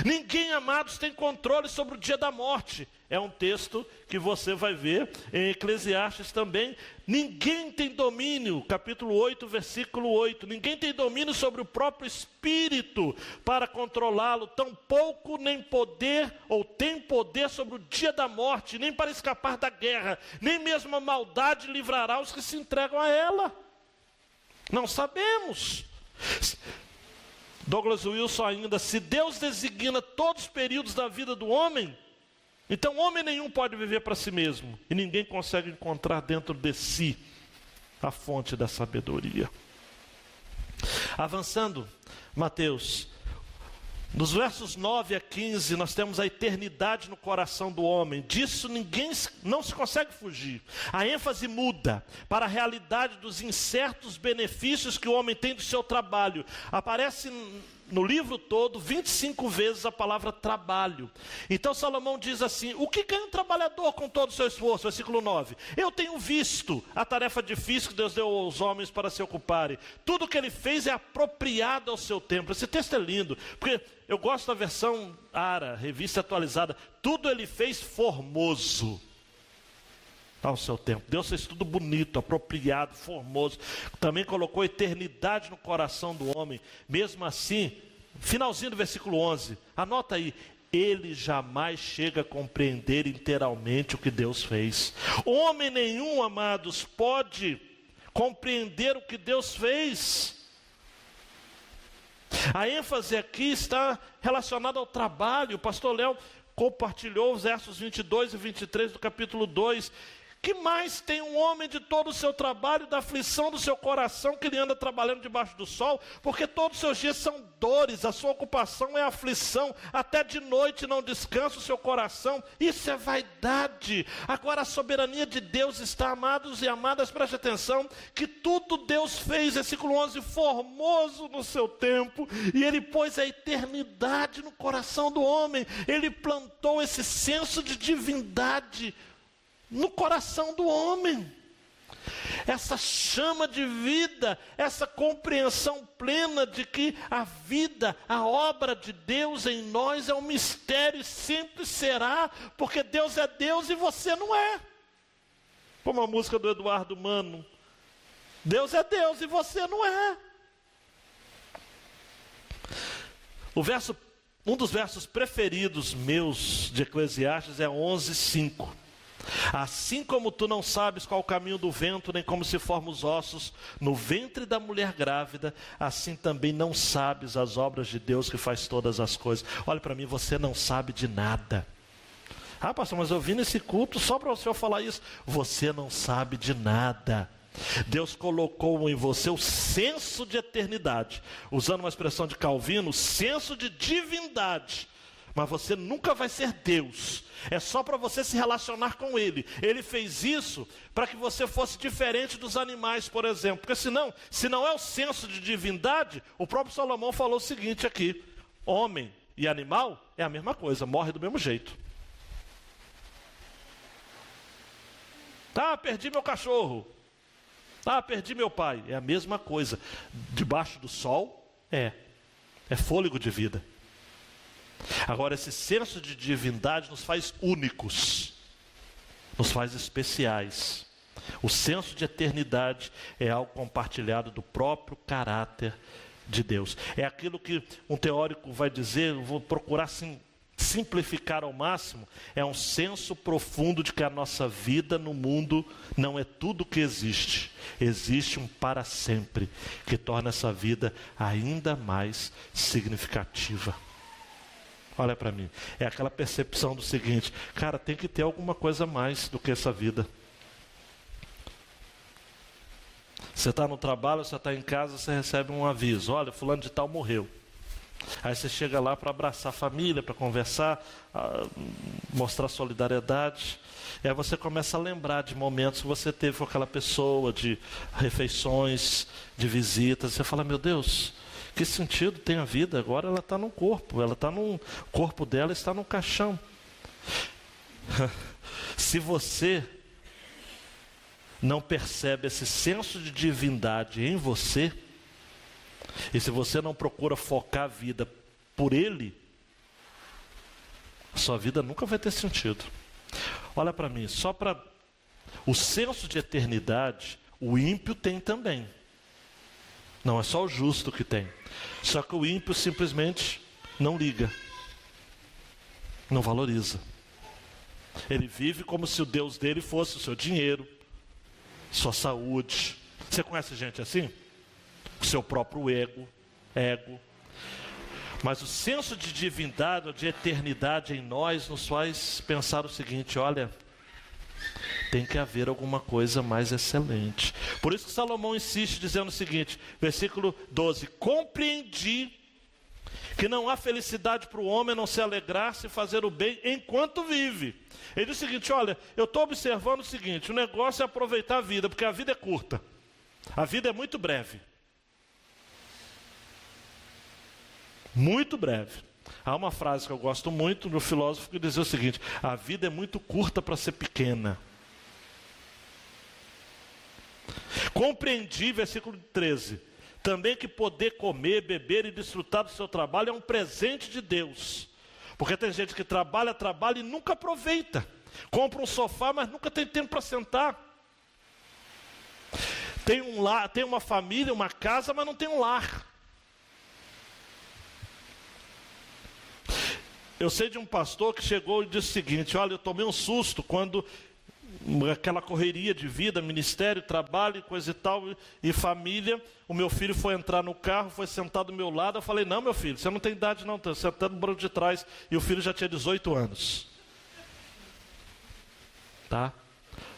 Ninguém, amados, tem controle sobre o dia da morte. É um texto que você vai ver em Eclesiastes também. Ninguém tem domínio, capítulo 8, versículo 8. Ninguém tem domínio sobre o próprio espírito para controlá-lo, tampouco nem poder ou tem poder sobre o dia da morte, nem para escapar da guerra, nem mesmo a maldade livrará os que se entregam a ela. Não sabemos. Douglas Wilson ainda, se Deus designa todos os períodos da vida do homem, então homem nenhum pode viver para si mesmo, e ninguém consegue encontrar dentro de si a fonte da sabedoria. Avançando, Mateus, nos versos 9 a 15, nós temos a eternidade no coração do homem. Disso ninguém não se consegue fugir. A ênfase muda para a realidade dos incertos benefícios que o homem tem do seu trabalho. Aparece no livro todo 25 vezes a palavra trabalho. Então Salomão diz assim: O que ganha um trabalhador com todo o seu esforço? Versículo 9. Eu tenho visto a tarefa difícil que Deus deu aos homens para se ocuparem. Tudo que ele fez é apropriado ao seu tempo. Esse texto é lindo, porque eu gosto da versão ARA, revista atualizada. Tudo ele fez formoso ao seu tempo. Deus fez tudo bonito, apropriado, formoso. Também colocou eternidade no coração do homem. Mesmo assim, finalzinho do versículo 11, anota aí: ele jamais chega a compreender inteiramente o que Deus fez. Homem nenhum, amados, pode compreender o que Deus fez. A ênfase aqui está relacionada ao trabalho. O pastor Léo compartilhou os versos 22 e 23 do capítulo 2. Que mais tem um homem de todo o seu trabalho, da aflição do seu coração, que ele anda trabalhando debaixo do sol, porque todos os seus dias são dores, a sua ocupação é aflição, até de noite não descansa o seu coração, isso é vaidade. Agora a soberania de Deus está, amados e amadas, preste atenção, que tudo Deus fez, versículo 11, formoso no seu tempo, e ele pôs a eternidade no coração do homem, ele plantou esse senso de divindade no coração do homem. Essa chama de vida, essa compreensão plena de que a vida, a obra de Deus em nós é um mistério e sempre será, porque Deus é Deus e você não é. Como a música do Eduardo Mano. Deus é Deus e você não é. O verso, um dos versos preferidos meus de Eclesiastes é 11:5. Assim como tu não sabes qual o caminho do vento, nem como se formam os ossos no ventre da mulher grávida, assim também não sabes as obras de Deus que faz todas as coisas. Olha para mim, você não sabe de nada. Ah, pastor, mas eu vim nesse culto só para o senhor falar isso. Você não sabe de nada. Deus colocou em você o senso de eternidade, usando uma expressão de Calvino, senso de divindade mas você nunca vai ser Deus. É só para você se relacionar com Ele. Ele fez isso para que você fosse diferente dos animais, por exemplo. Porque senão, se não é o senso de divindade, o próprio Salomão falou o seguinte aqui: homem e animal é a mesma coisa, morre do mesmo jeito. Tá, perdi meu cachorro. Tá, perdi meu pai. É a mesma coisa. Debaixo do sol, é. É fôlego de vida. Agora, esse senso de divindade nos faz únicos, nos faz especiais. O senso de eternidade é algo compartilhado do próprio caráter de Deus. É aquilo que um teórico vai dizer, vou procurar sim, simplificar ao máximo, é um senso profundo de que a nossa vida no mundo não é tudo que existe. Existe um para sempre que torna essa vida ainda mais significativa. Olha para mim. É aquela percepção do seguinte: cara, tem que ter alguma coisa mais do que essa vida. Você está no trabalho, você está em casa, você recebe um aviso: olha, fulano de tal morreu. Aí você chega lá para abraçar a família, para conversar, mostrar solidariedade. E aí você começa a lembrar de momentos que você teve com aquela pessoa, de refeições, de visitas. Você fala: meu Deus, que sentido tem a vida? Agora ela está no corpo, ela está no corpo dela está no caixão. Se você não percebe esse senso de divindade em você, e se você não procura focar a vida por Ele, sua vida nunca vai ter sentido. Olha para mim, só para o senso de eternidade, o ímpio tem também. Não é só o justo que tem. Só que o ímpio simplesmente não liga, não valoriza. Ele vive como se o Deus dele fosse o seu dinheiro, sua saúde. Você conhece gente assim? O seu próprio ego, ego. Mas o senso de divindade, de eternidade em nós, nos faz pensar o seguinte: olha, tem que haver alguma coisa mais excelente. Por isso que Salomão insiste dizendo o seguinte, versículo 12: Compreendi que não há felicidade para o homem não se alegrar-se fazer o bem enquanto vive. Ele diz o seguinte: olha, eu estou observando o seguinte: o negócio é aproveitar a vida, porque a vida é curta, a vida é muito breve. Muito breve. Há uma frase que eu gosto muito do filósofo que diz o seguinte: a vida é muito curta para ser pequena. Compreendi, versículo 13, também que poder comer, beber e desfrutar do seu trabalho é um presente de Deus. Porque tem gente que trabalha, trabalha e nunca aproveita. Compra um sofá, mas nunca tem tempo para sentar. Tem um lar, tem uma família, uma casa, mas não tem um lar. Eu sei de um pastor que chegou e disse o seguinte: Olha, eu tomei um susto quando aquela correria de vida, ministério, trabalho, coisa e tal, e família. O meu filho foi entrar no carro, foi sentado do meu lado. Eu falei: Não, meu filho, você não tem idade, não, está sentado no banco de trás. E o filho já tinha 18 anos. Tá?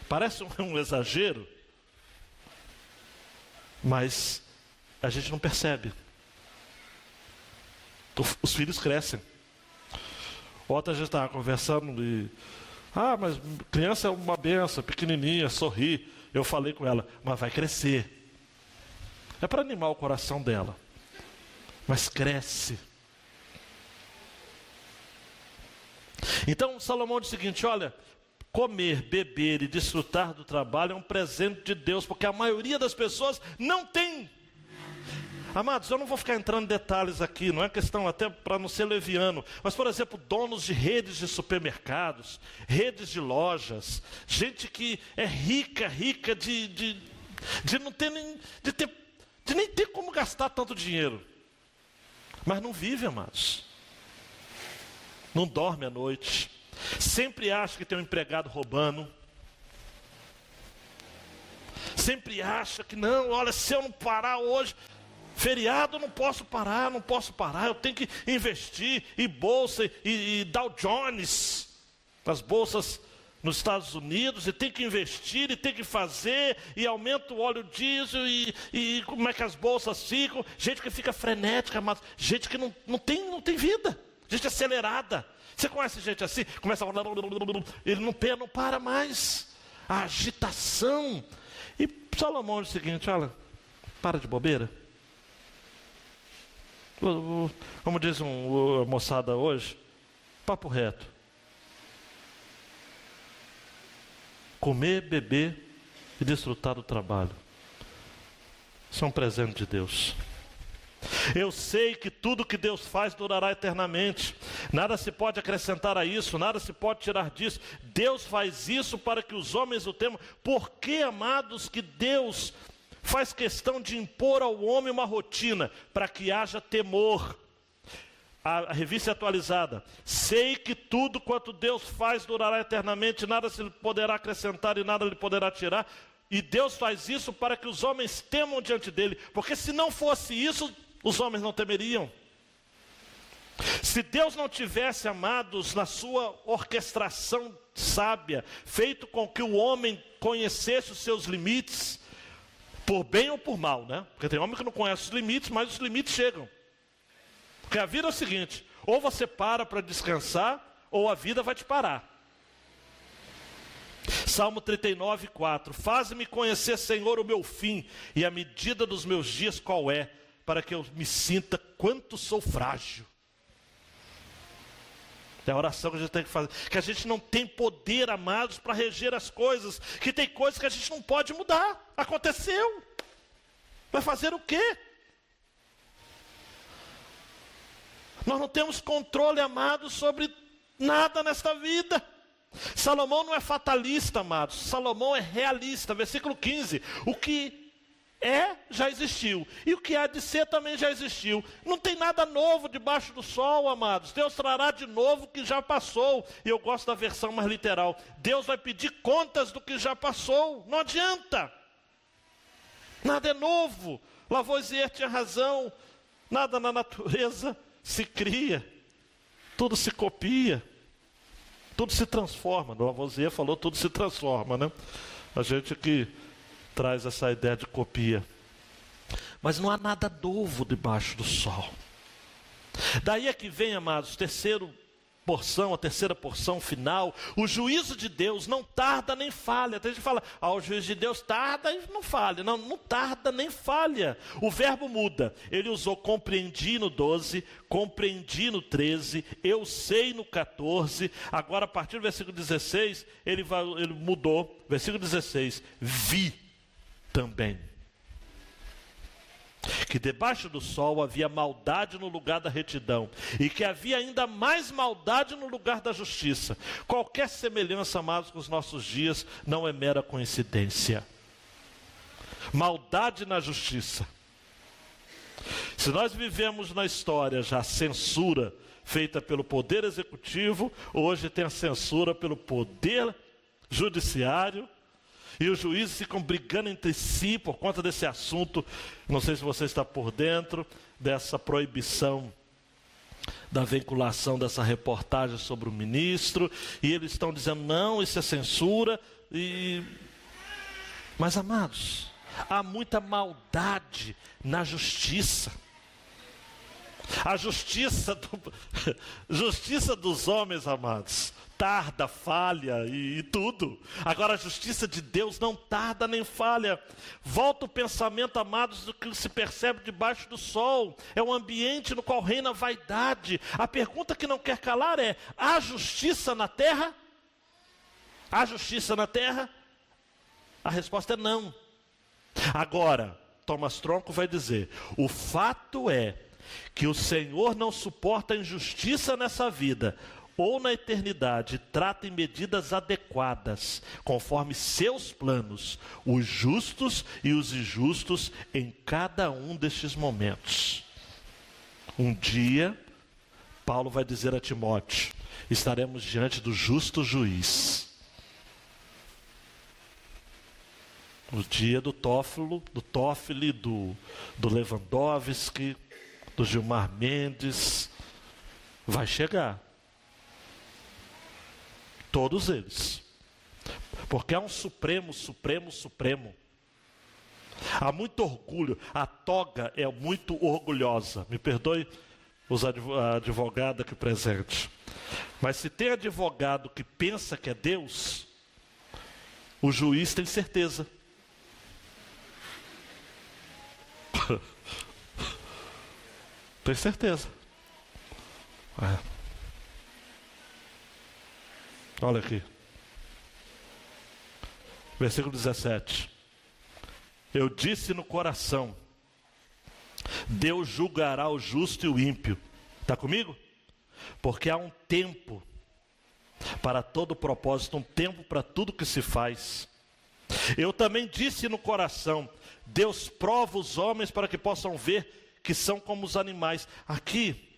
Parece um, exagero, mas a gente não percebe. Os filhos crescem. Ontem a gente estava conversando e. Ah, mas criança é uma benção, pequenininha, sorri. Eu falei com ela, mas vai crescer. É para animar o coração dela. Mas cresce. Então Salomão diz o seguinte: olha, comer, beber e desfrutar do trabalho é um presente de Deus, porque a maioria das pessoas não tem. Amados, eu não vou ficar entrando em detalhes aqui, não é questão até para não ser leviano, mas, por exemplo, donos de redes de supermercados, redes de lojas, gente que é rica, rica de, de, de não ter nem, de ter, de nem ter como gastar tanto dinheiro, mas não vive, amados, não dorme à noite, sempre acha que tem um empregado roubando, sempre acha que não, olha, se eu não parar hoje, Feriado não posso parar, não posso parar, eu tenho que investir em bolsa e, e Dow Jones, as bolsas nos Estados Unidos, e tem que investir, e tem que fazer, e aumenta o óleo diesel, e, e como é que as bolsas ficam, gente que fica frenética, mas gente que não, não, tem, não tem vida, gente acelerada. Você conhece gente assim? Começa a. Ele não, não para mais. A agitação. E Salomão diz o seguinte: olha, para de bobeira. Como diz um, a moçada hoje, papo reto. Comer, beber e desfrutar do trabalho. Um presente de Deus. Eu sei que tudo que Deus faz durará eternamente. Nada se pode acrescentar a isso, nada se pode tirar disso. Deus faz isso para que os homens o temam. Por que, amados, que Deus faz questão de impor ao homem uma rotina para que haja temor. A, revista atualizada. Sei que tudo quanto Deus faz durará eternamente, nada se lhe poderá acrescentar e nada lhe poderá tirar. E Deus faz isso para que os homens temam diante dele, porque se não fosse isso, os homens não temeriam. Se Deus não tivesse, amados, na sua orquestração sábia, feito com que o homem conhecesse os seus limites, por bem ou por mal, né? Porque tem homem que não conhece os limites, mas os limites chegam. Porque a vida é o seguinte: ou você para para descansar, ou a vida vai te parar. Salmo 39, 4: Faz-me conhecer, Senhor, o meu fim e a medida dos meus dias qual é, para que eu me sinta quanto sou frágil. É a oração que a gente tem que fazer. Que a gente não tem poder, amados, para reger as coisas. Que tem coisas que a gente não pode mudar. Aconteceu. Vai fazer o quê? Nós não temos controle, amados, sobre nada nesta vida. Salomão não é fatalista, amados. Salomão é realista. Versículo 15. O que é, já existiu. E o que há de ser também já existiu. Não tem nada novo debaixo do sol, amados. Deus trará de novo o que já passou. E eu gosto da versão mais literal. Deus vai pedir contas do que já passou. Não adianta. Nada é novo. Lavoisier tinha razão. Nada na natureza se cria. Tudo se copia. Tudo se transforma. Lavoisier falou tudo se transforma, né? A gente que traz essa ideia de copia. Mas não há nada novo debaixo do sol. Daí é que vem, amados, terceiro porção, a terceira porção final, o juízo de Deus não tarda nem falha. Tem gente que fala, ah, o juízo de Deus tarda e não falha. Não, não tarda nem falha. O verbo muda. Ele usou compreendi no 12, compreendi no 13, eu sei no 14. Agora, a partir do versículo 16, ele, ele mudou. Versículo 16, vi também. Que debaixo do sol havia maldade no lugar da retidão, e que havia ainda mais maldade no lugar da justiça. Qualquer semelhança, amados, com os nossos dias não é mera coincidência. Maldade na justiça. Se nós vivemos na história já censura, feita pelo poder executivo, hoje tem a censura pelo poder judiciário. E os juízes ficam brigando entre si por conta desse assunto. Não sei se você está por dentro dessa proibição da vinculação dessa reportagem sobre o ministro, e eles estão dizendo: não, isso é censura. E... Mas, amados, há muita maldade na justiça. A justiça, do, justiça dos homens, amados, tarda, falha e, e, tudo. Agora a justiça de Deus não tarda nem falha. Volta o pensamento, amados, do que se percebe debaixo do sol. É um ambiente no qual reina vaidade. A pergunta que não quer calar é: há justiça na terra? Há justiça na terra? A resposta é não. Agora, Thomas Tronco vai dizer: o fato é que o Senhor não suporta injustiça nessa vida ou na eternidade, trata em medidas adequadas, conforme seus planos, os justos e os injustos em cada um destes momentos. Um dia, Paulo vai dizer a Timóteo: estaremos diante do justo juiz. O dia do Toffolo, do Toffoli, do, do Lewandowski, do Gilmar Mendes, vai chegar. Todos eles. Porque há um Supremo, Supremo, Supremo. Há muito orgulho. A toga é muito orgulhosa. Me perdoe os advogado aqui presente. Mas se tem advogado que pensa que é Deus, o juiz tem certeza. tem certeza. É. Olha aqui. Versículo 17. Eu disse no coração: Deus julgará o justo e o ímpio. Está comigo? Porque há um tempo para todo propósito, um tempo para tudo que se faz. Eu também disse no coração: Deus prova os homens para que possam ver que são como os animais. Aqui,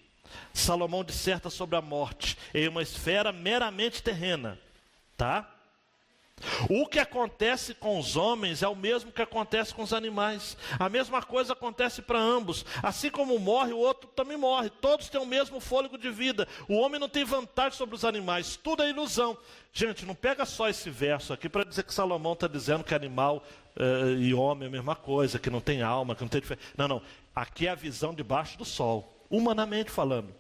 Salomão disserta sobre a morte em uma esfera meramente terrena, tá? O que acontece com os homens é o mesmo que acontece com os animais. A mesma coisa acontece para ambos. Assim como morre, o outro também morre. Todos têm o mesmo fôlego de vida. O homem não tem vantagem sobre os animais. Tudo é ilusão. Gente, não pega só esse verso aqui para dizer que Salomão está dizendo que animal uh, e homem é a mesma coisa, que não tem alma, que não tem diferença. Não, não. Aqui é a visão debaixo do sol humanamente falando.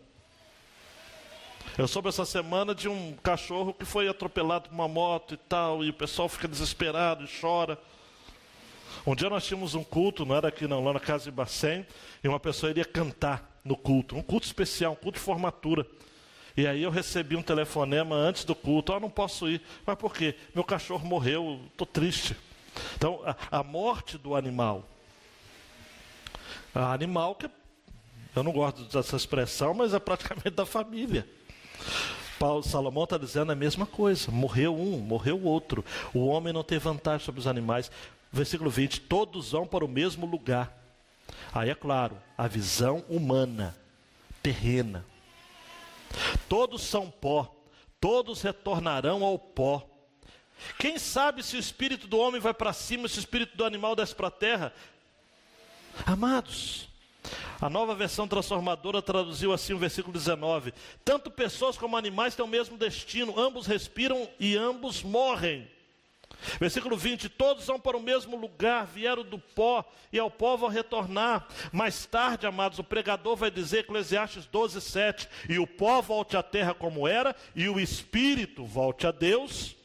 Eu soube essa semana de um cachorro que foi atropelado por uma moto e tal, e o pessoal fica desesperado e chora. Um dia nós tínhamos um culto, não era aqui não, lá na casa de Bacém, e uma pessoa iria cantar no culto, um culto especial, um culto de formatura. E aí eu recebi um telefonema antes do culto, ah, não posso ir. Mas por quê? Meu cachorro morreu, estou triste. Então, a, a morte do animal. A animal que eu não gosto dessa expressão, mas é praticamente da família. Paulo Salomão está dizendo a mesma coisa. Morreu um, morreu outro. O homem não tem vantagem sobre os animais. Versículo 20: todos vão para o mesmo lugar. Aí é claro, a visão humana, terrena. Todos são pó, todos retornarão ao pó. Quem sabe se o espírito do homem vai para cima, se o espírito do animal desce para a terra? Amados, a nova versão transformadora traduziu assim o versículo 19: Tanto pessoas como animais têm o mesmo destino, ambos respiram e ambos morrem. Versículo 20: Todos vão para o mesmo lugar, vieram do pó e ao pó vão retornar. Mais tarde, amados, o pregador vai dizer, Eclesiastes 12, 7: E o pó volte à terra como era, e o espírito volte a Deus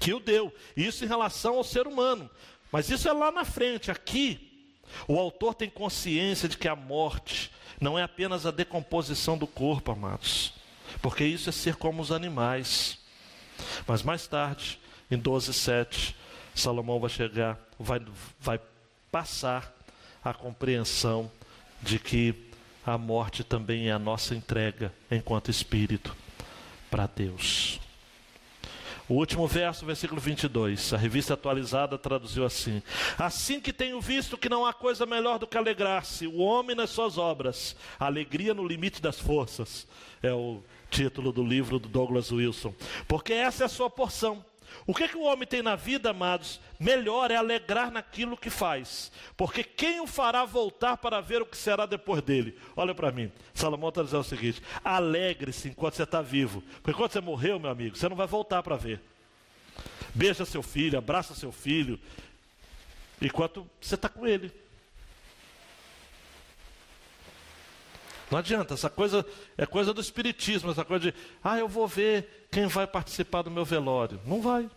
que o deu. Isso em relação ao ser humano. Mas isso é lá na frente, aqui o autor tem consciência de que a morte não é apenas a decomposição do corpo, amados, porque isso é ser como os animais. Mas mais tarde, em 12:7, Salomão vai chegar, vai, vai passar a compreensão de que a morte também é a nossa entrega enquanto espírito para Deus. O último verso, versículo 22, a revista atualizada traduziu assim: Assim que tenho visto que não há coisa melhor do que alegrar-se, o homem nas suas obras, alegria no limite das forças. É o título do livro do Douglas Wilson. Porque essa é a sua porção. O que, é que o homem tem na vida, amados? Melhor é alegrar naquilo que faz. Porque quem o fará voltar para ver o que será depois dele? Olha para mim. Salomão está dizendo o seguinte: alegre-se enquanto você está vivo. Porque quando você morreu, meu amigo, você não vai voltar para ver. Beija seu filho, abraça seu filho, enquanto você está com ele. Não adianta, essa coisa é coisa do espiritismo, essa coisa de, ah, eu vou ver quem vai participar do meu velório. Não vai.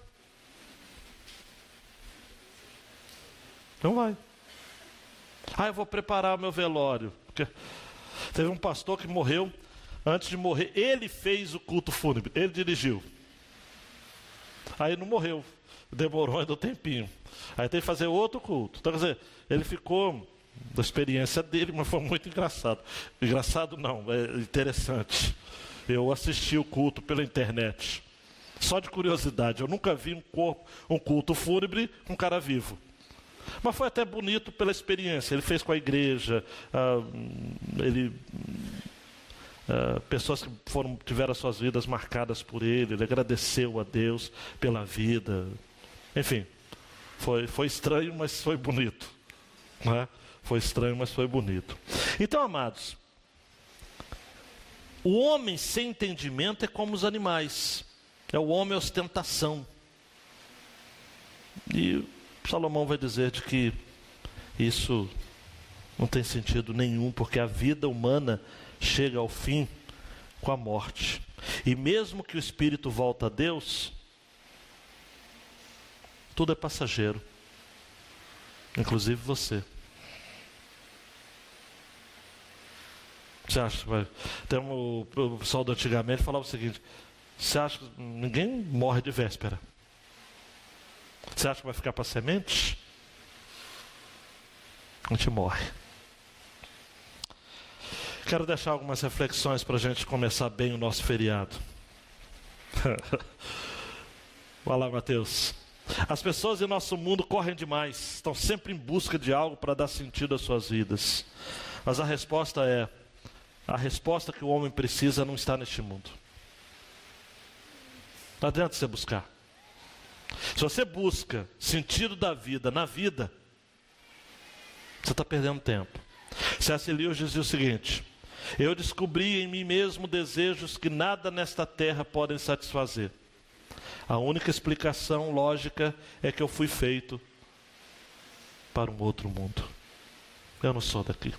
Não vai. Ah, eu vou preparar o meu velório. Porque teve um pastor que morreu, antes de morrer, ele fez o culto fúnebre, ele dirigiu. Aí não morreu, demorou ainda um tempinho. Aí tem que fazer outro culto. Então, quer dizer, ele ficou da experiência dele, mas foi muito engraçado. Engraçado não, é interessante. Eu assisti o culto pela internet. Só de curiosidade, eu nunca vi um, corpo, um culto fúnebre com um cara vivo. Mas foi até bonito pela experiência. Ele fez com a igreja, ah, ele, ah, pessoas que foram, tiveram suas vidas marcadas por ele, ele agradeceu a Deus pela vida. Enfim, foi, foi estranho, mas foi bonito. Não é? Foi estranho, mas foi bonito. Então, amados, o homem sem entendimento é como os animais. É o homem ostentação. E Salomão vai dizer de que isso não tem sentido nenhum, porque a vida humana chega ao fim com a morte. E mesmo que o espírito volta a Deus, tudo é passageiro, inclusive você. Você acha. Tem um, o pessoal do antigamente falava o seguinte: você acha que ninguém morre de véspera? Você acha que vai ficar para semente? A gente morre. Quero deixar algumas reflexões para a gente começar bem o nosso feriado. Vai lá, Mateus. As pessoas em nosso mundo correm demais, estão sempre em busca de algo para dar sentido às suas vidas. Mas a resposta é: a resposta que o homem precisa não está neste mundo. Não adianta você buscar. Se você busca sentido da vida na vida, você está perdendo tempo. C.S. Lewis dizia o seguinte: Eu descobri em mim mesmo desejos que nada nesta terra podem satisfazer. A única explicação lógica é que eu fui feito para um outro mundo. Eu não sou daqui.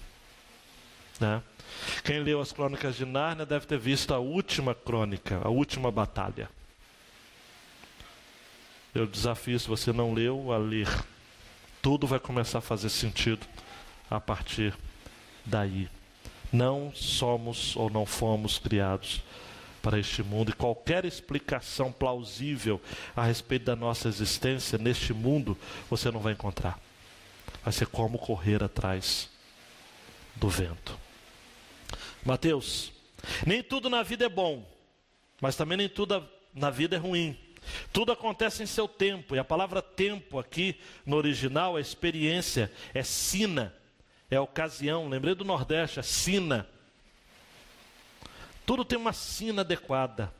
Né? Quem leu as crônicas de Nárnia deve ter visto a última crônica, a última batalha. Eu desafio, se você não leu, a ler. Tudo vai começar a fazer sentido a partir daí. Não somos ou não fomos criados para este mundo e qualquer explicação plausível a respeito da nossa existência neste mundo você não vai encontrar. Vai ser como correr atrás do vento. Mateus, nem tudo na vida é bom, mas também nem tudo na vida é ruim. Tudo acontece em seu tempo, e a palavra tempo aqui no original é experiência, é sina, é ocasião. Lembrei do Nordeste, é sina. Tudo tem uma sina adequada.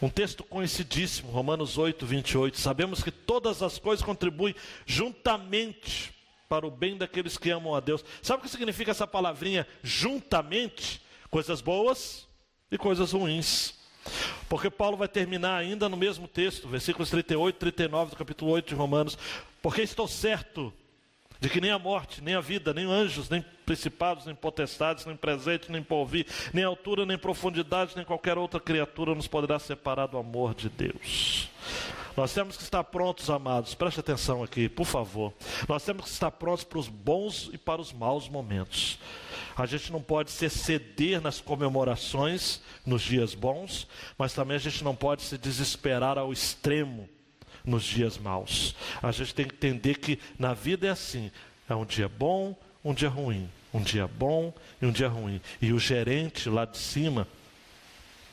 Um texto conhecidíssimo, Romanos 8, 28. Sabemos que todas as coisas contribuem juntamente para o bem daqueles que amam a Deus. Sabe o que significa essa palavrinha juntamente? Coisas boas e coisas ruins. Porque Paulo vai terminar ainda no mesmo texto, versículos 38 e 39 do capítulo 8 de Romanos. Porque estou certo de que nem a morte, nem a vida, nem anjos, nem principados, nem potestades, nem presente, nem porvir, nem altura, nem profundidade, nem qualquer outra criatura nos poderá separar do amor de Deus. Nós temos que estar prontos, amados, preste atenção aqui, por favor. Nós temos que estar prontos para os bons e para os maus momentos. A gente não pode se exceder nas comemorações nos dias bons, mas também a gente não pode se desesperar ao extremo nos dias maus. A gente tem que entender que na vida é assim: é um dia bom, um dia ruim, um dia bom e um dia ruim. E o gerente lá de cima,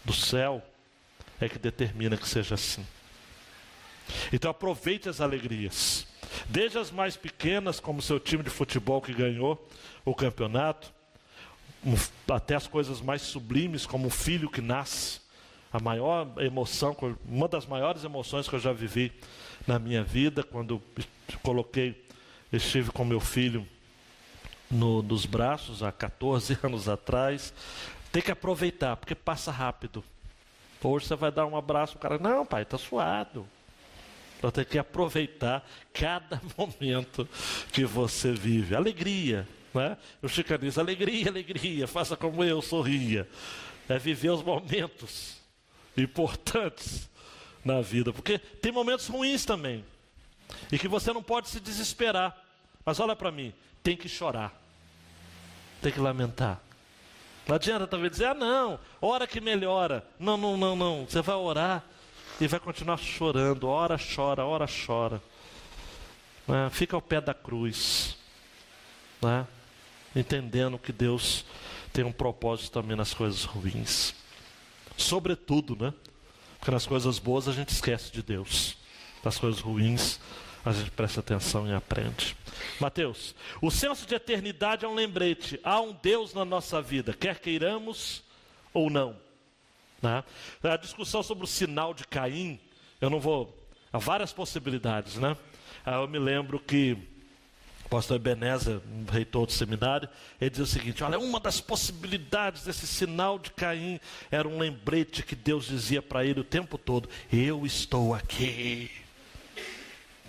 do céu, é que determina que seja assim. Então aproveite as alegrias, desde as mais pequenas, como seu time de futebol que ganhou o campeonato, até as coisas mais sublimes, como um filho que nasce. A maior emoção, uma das maiores emoções que eu já vivi na minha vida, quando coloquei, estive com meu filho no, nos braços há 14 anos atrás. Tem que aproveitar, porque passa rápido. Hoje você vai dar um abraço, o cara, não, pai, está suado. Então tem que aproveitar cada momento que você vive. Alegria, né? O Chico diz, alegria, alegria, faça como eu, sorria. É viver os momentos importantes na vida, porque tem momentos ruins também. E que você não pode se desesperar. Mas olha para mim, tem que chorar. Tem que lamentar. Não adianta talvez dizer, ah não, hora que melhora. Não, não, não, não. Você vai orar e vai continuar chorando. Ora chora, ora chora. Né? Fica ao pé da cruz. Né? Entendendo que Deus tem um propósito também nas coisas ruins. Sobretudo, né? Porque nas coisas boas a gente esquece de Deus. Nas coisas ruins a gente presta atenção e aprende. Mateus, o senso de eternidade é um lembrete. Há um Deus na nossa vida, quer queiramos ou não. Né? A discussão sobre o sinal de Caim, eu não vou. Há várias possibilidades, né? Ah, eu me lembro que pastor Ebenezer, um reitor do seminário, ele diz o seguinte: olha, uma das possibilidades desse sinal de Caim era um lembrete que Deus dizia para ele o tempo todo: Eu estou aqui.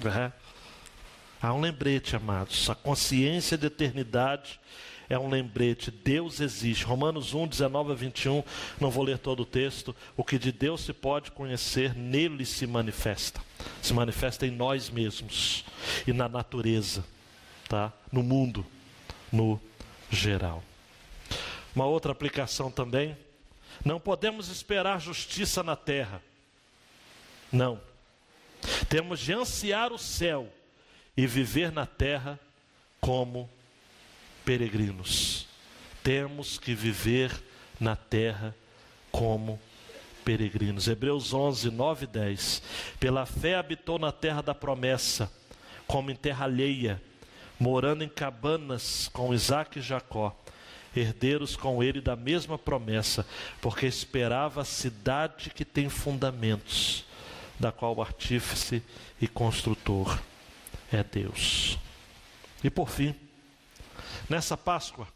Né? Há um lembrete, amados. A consciência de eternidade é um lembrete. Deus existe. Romanos 1, 19 a 21. Não vou ler todo o texto. O que de Deus se pode conhecer, nele se manifesta. Se manifesta em nós mesmos e na natureza, tá? no mundo, no geral. Uma outra aplicação também. Não podemos esperar justiça na terra. Não. Temos de ansiar o céu e viver na terra como peregrinos. Temos que viver na terra como peregrinos. Hebreus 11, 9 e 10. Pela fé habitou na terra da promessa, como em terra alheia, morando em cabanas com Isaac e Jacó, herdeiros com ele da mesma promessa, porque esperava a cidade que tem fundamentos, da qual o artífice e construtor é Deus. E por fim, nessa Páscoa,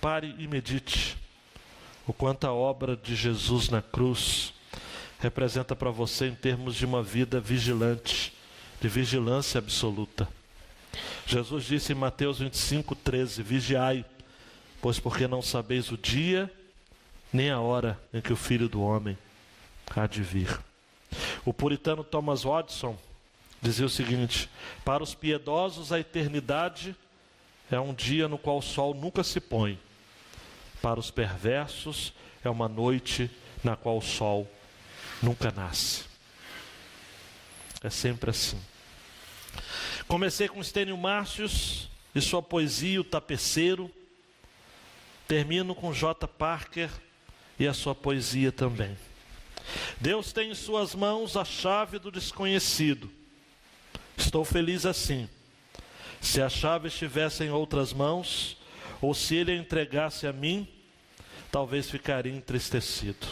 pare e medite o quanto a obra de Jesus na cruz representa para você em termos de uma vida vigilante, de vigilância absoluta. Jesus disse em Mateus 25, 13: Vigiai, pois porque não sabeis o dia nem a hora em que o filho do homem há de vir. O puritano Thomas Watson dizia o seguinte: Para os piedosos, a eternidade é um dia no qual o sol nunca se põe. Para os perversos, é uma noite na qual o sol nunca nasce. É sempre assim. Comecei com Estênio Márcios e sua poesia, O Tapeceiro. Termino com J. Parker e a sua poesia também. Deus tem em suas mãos a chave do desconhecido Estou feliz assim. Se a chave estivesse em outras mãos, ou se ele a entregasse a mim, talvez ficaria entristecido.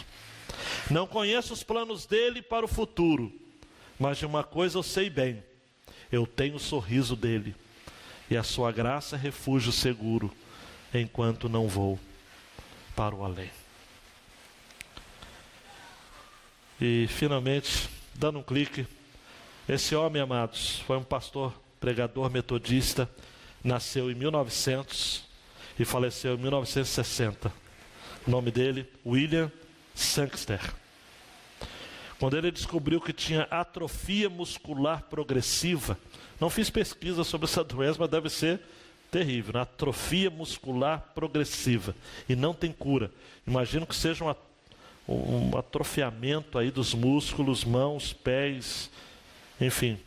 Não conheço os planos dele para o futuro, mas de uma coisa eu sei bem: eu tenho o sorriso dele, e a sua graça é refúgio seguro, enquanto não vou para o além. E finalmente, dando um clique esse homem, amados, foi um pastor, pregador metodista, nasceu em 1900 e faleceu em 1960. O nome dele, William Sankster. Quando ele descobriu que tinha atrofia muscular progressiva, não fiz pesquisa sobre essa doença, mas deve ser terrível, né? atrofia muscular progressiva e não tem cura. Imagino que seja um, um atrofiamento aí dos músculos, mãos, pés, enfim,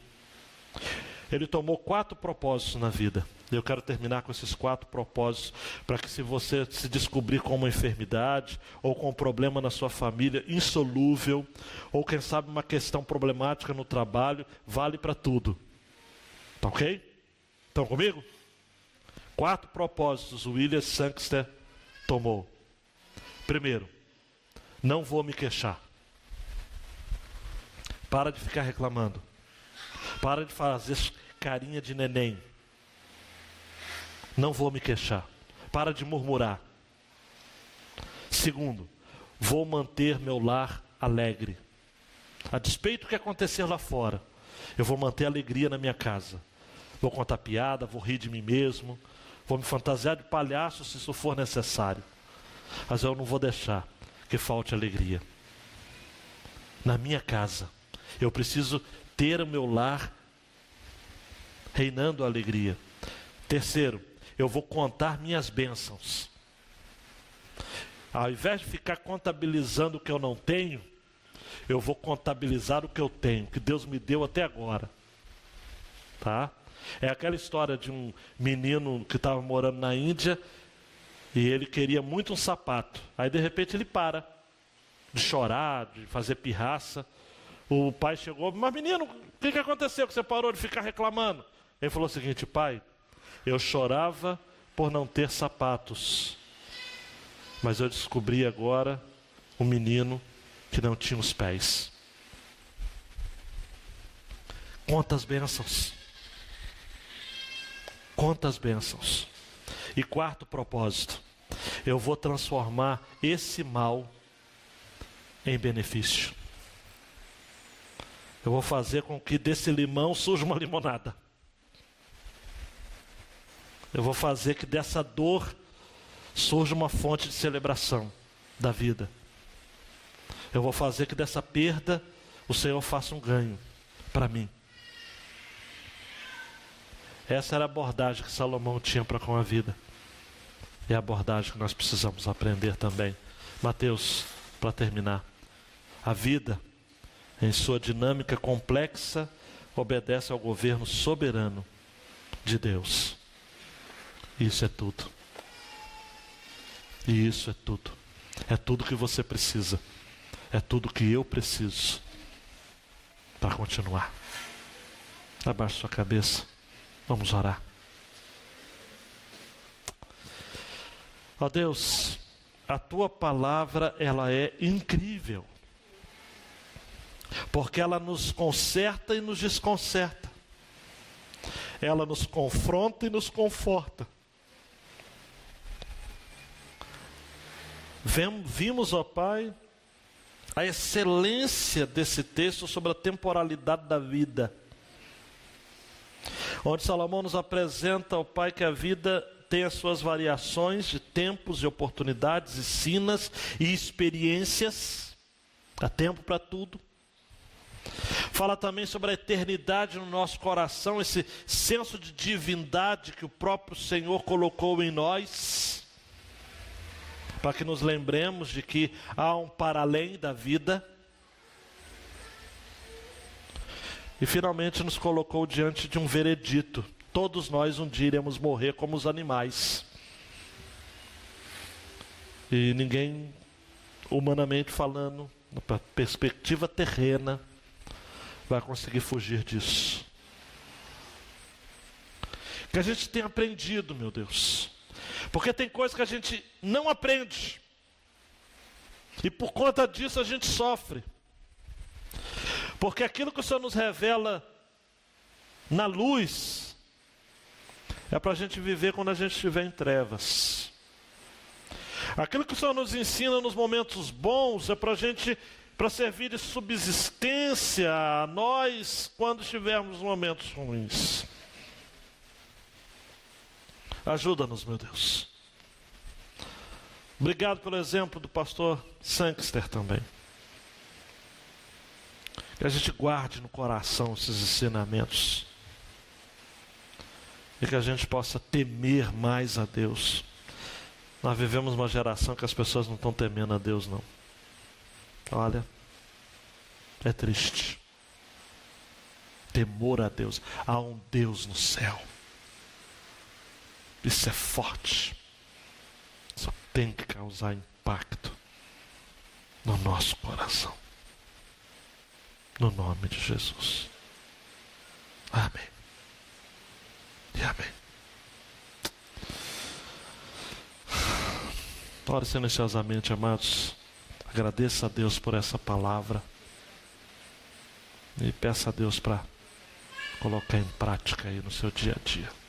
ele tomou quatro propósitos na vida: Eu quero terminar com esses quatro propósitos, para que se você se descobrir com uma enfermidade, ou com um problema na sua família insolúvel, ou quem sabe uma questão problemática no trabalho, vale para tudo. Tá ok? Estão comigo? Quatro propósitos o William Sangster tomou. Primeiro, não vou me queixar. Para de ficar reclamando. Para de fazer carinha de neném. Não vou me queixar. Para de murmurar. Segundo, vou manter meu lar alegre. A despeito do que acontecer lá fora, eu vou manter alegria na minha casa. Vou contar piada, vou rir de mim mesmo, vou me fantasiar de palhaço se isso for necessário. Mas eu não vou deixar que falte alegria. Na minha casa, eu preciso ter o meu lar reinando a alegria. Terceiro, eu vou contar minhas bênçãos. Ao invés de ficar contabilizando o que eu não tenho, eu vou contabilizar o que eu tenho, que Deus me deu até agora. Tá? É aquela história de um menino que estava morando na Índia e ele queria muito um sapato. Aí de repente ele para de chorar, de fazer pirraça. O pai chegou, mas menino, o que, que aconteceu que você parou de ficar reclamando? Ele falou o seguinte, pai, eu chorava por não ter sapatos, mas eu descobri agora um menino que não tinha os pés. Quantas bênçãos! Quantas bênçãos! E quarto propósito, eu vou transformar esse mal em benefício. Eu vou fazer com que desse limão surja uma limonada. Eu vou fazer que dessa dor surja uma fonte de celebração da vida. Eu vou fazer que dessa perda o Senhor faça um ganho para mim. Essa era a abordagem que Salomão tinha para com a vida. É a abordagem que nós precisamos aprender também. Mateus, para terminar. A vida, em sua dinâmica complexa, obedece ao governo soberano de Deus. Isso é tudo. E isso é tudo. É tudo que você precisa. É tudo que eu preciso para continuar. Abaixe sua cabeça. Vamos orar. Ó Deus, a tua palavra ela é incrível. Porque ela nos conserta e nos desconcerta. Ela nos confronta e nos conforta. Vimos, ó Pai, a excelência desse texto sobre a temporalidade da vida. Onde Salomão nos apresenta, ó Pai, que a vida tem as suas variações de tempos e oportunidades, e sinas e experiências. Há tempo para tudo. Fala também sobre a eternidade no nosso coração, esse senso de divindade que o próprio Senhor colocou em nós para que nos lembremos de que há um para além da vida. E finalmente nos colocou diante de um veredito. Todos nós um dia iremos morrer como os animais. E ninguém, humanamente falando, na perspectiva terrena, vai conseguir fugir disso. Que a gente tem aprendido, meu Deus, porque tem coisas que a gente não aprende. E por conta disso a gente sofre. Porque aquilo que o Senhor nos revela na luz é para a gente viver quando a gente estiver em trevas. Aquilo que o Senhor nos ensina nos momentos bons é para a gente para servir de subsistência a nós quando estivermos momentos ruins. Ajuda-nos, meu Deus. Obrigado pelo exemplo do pastor Sankster também. Que a gente guarde no coração esses ensinamentos. E que a gente possa temer mais a Deus. Nós vivemos uma geração que as pessoas não estão temendo a Deus, não. Olha, é triste. Temor a Deus. Há um Deus no céu. Isso é forte. Só tem que causar impacto no nosso coração. No nome de Jesus. Amém. E amém. Ore silenciosamente, amados. Agradeça a Deus por essa palavra. E peça a Deus para colocar em prática aí no seu dia a dia.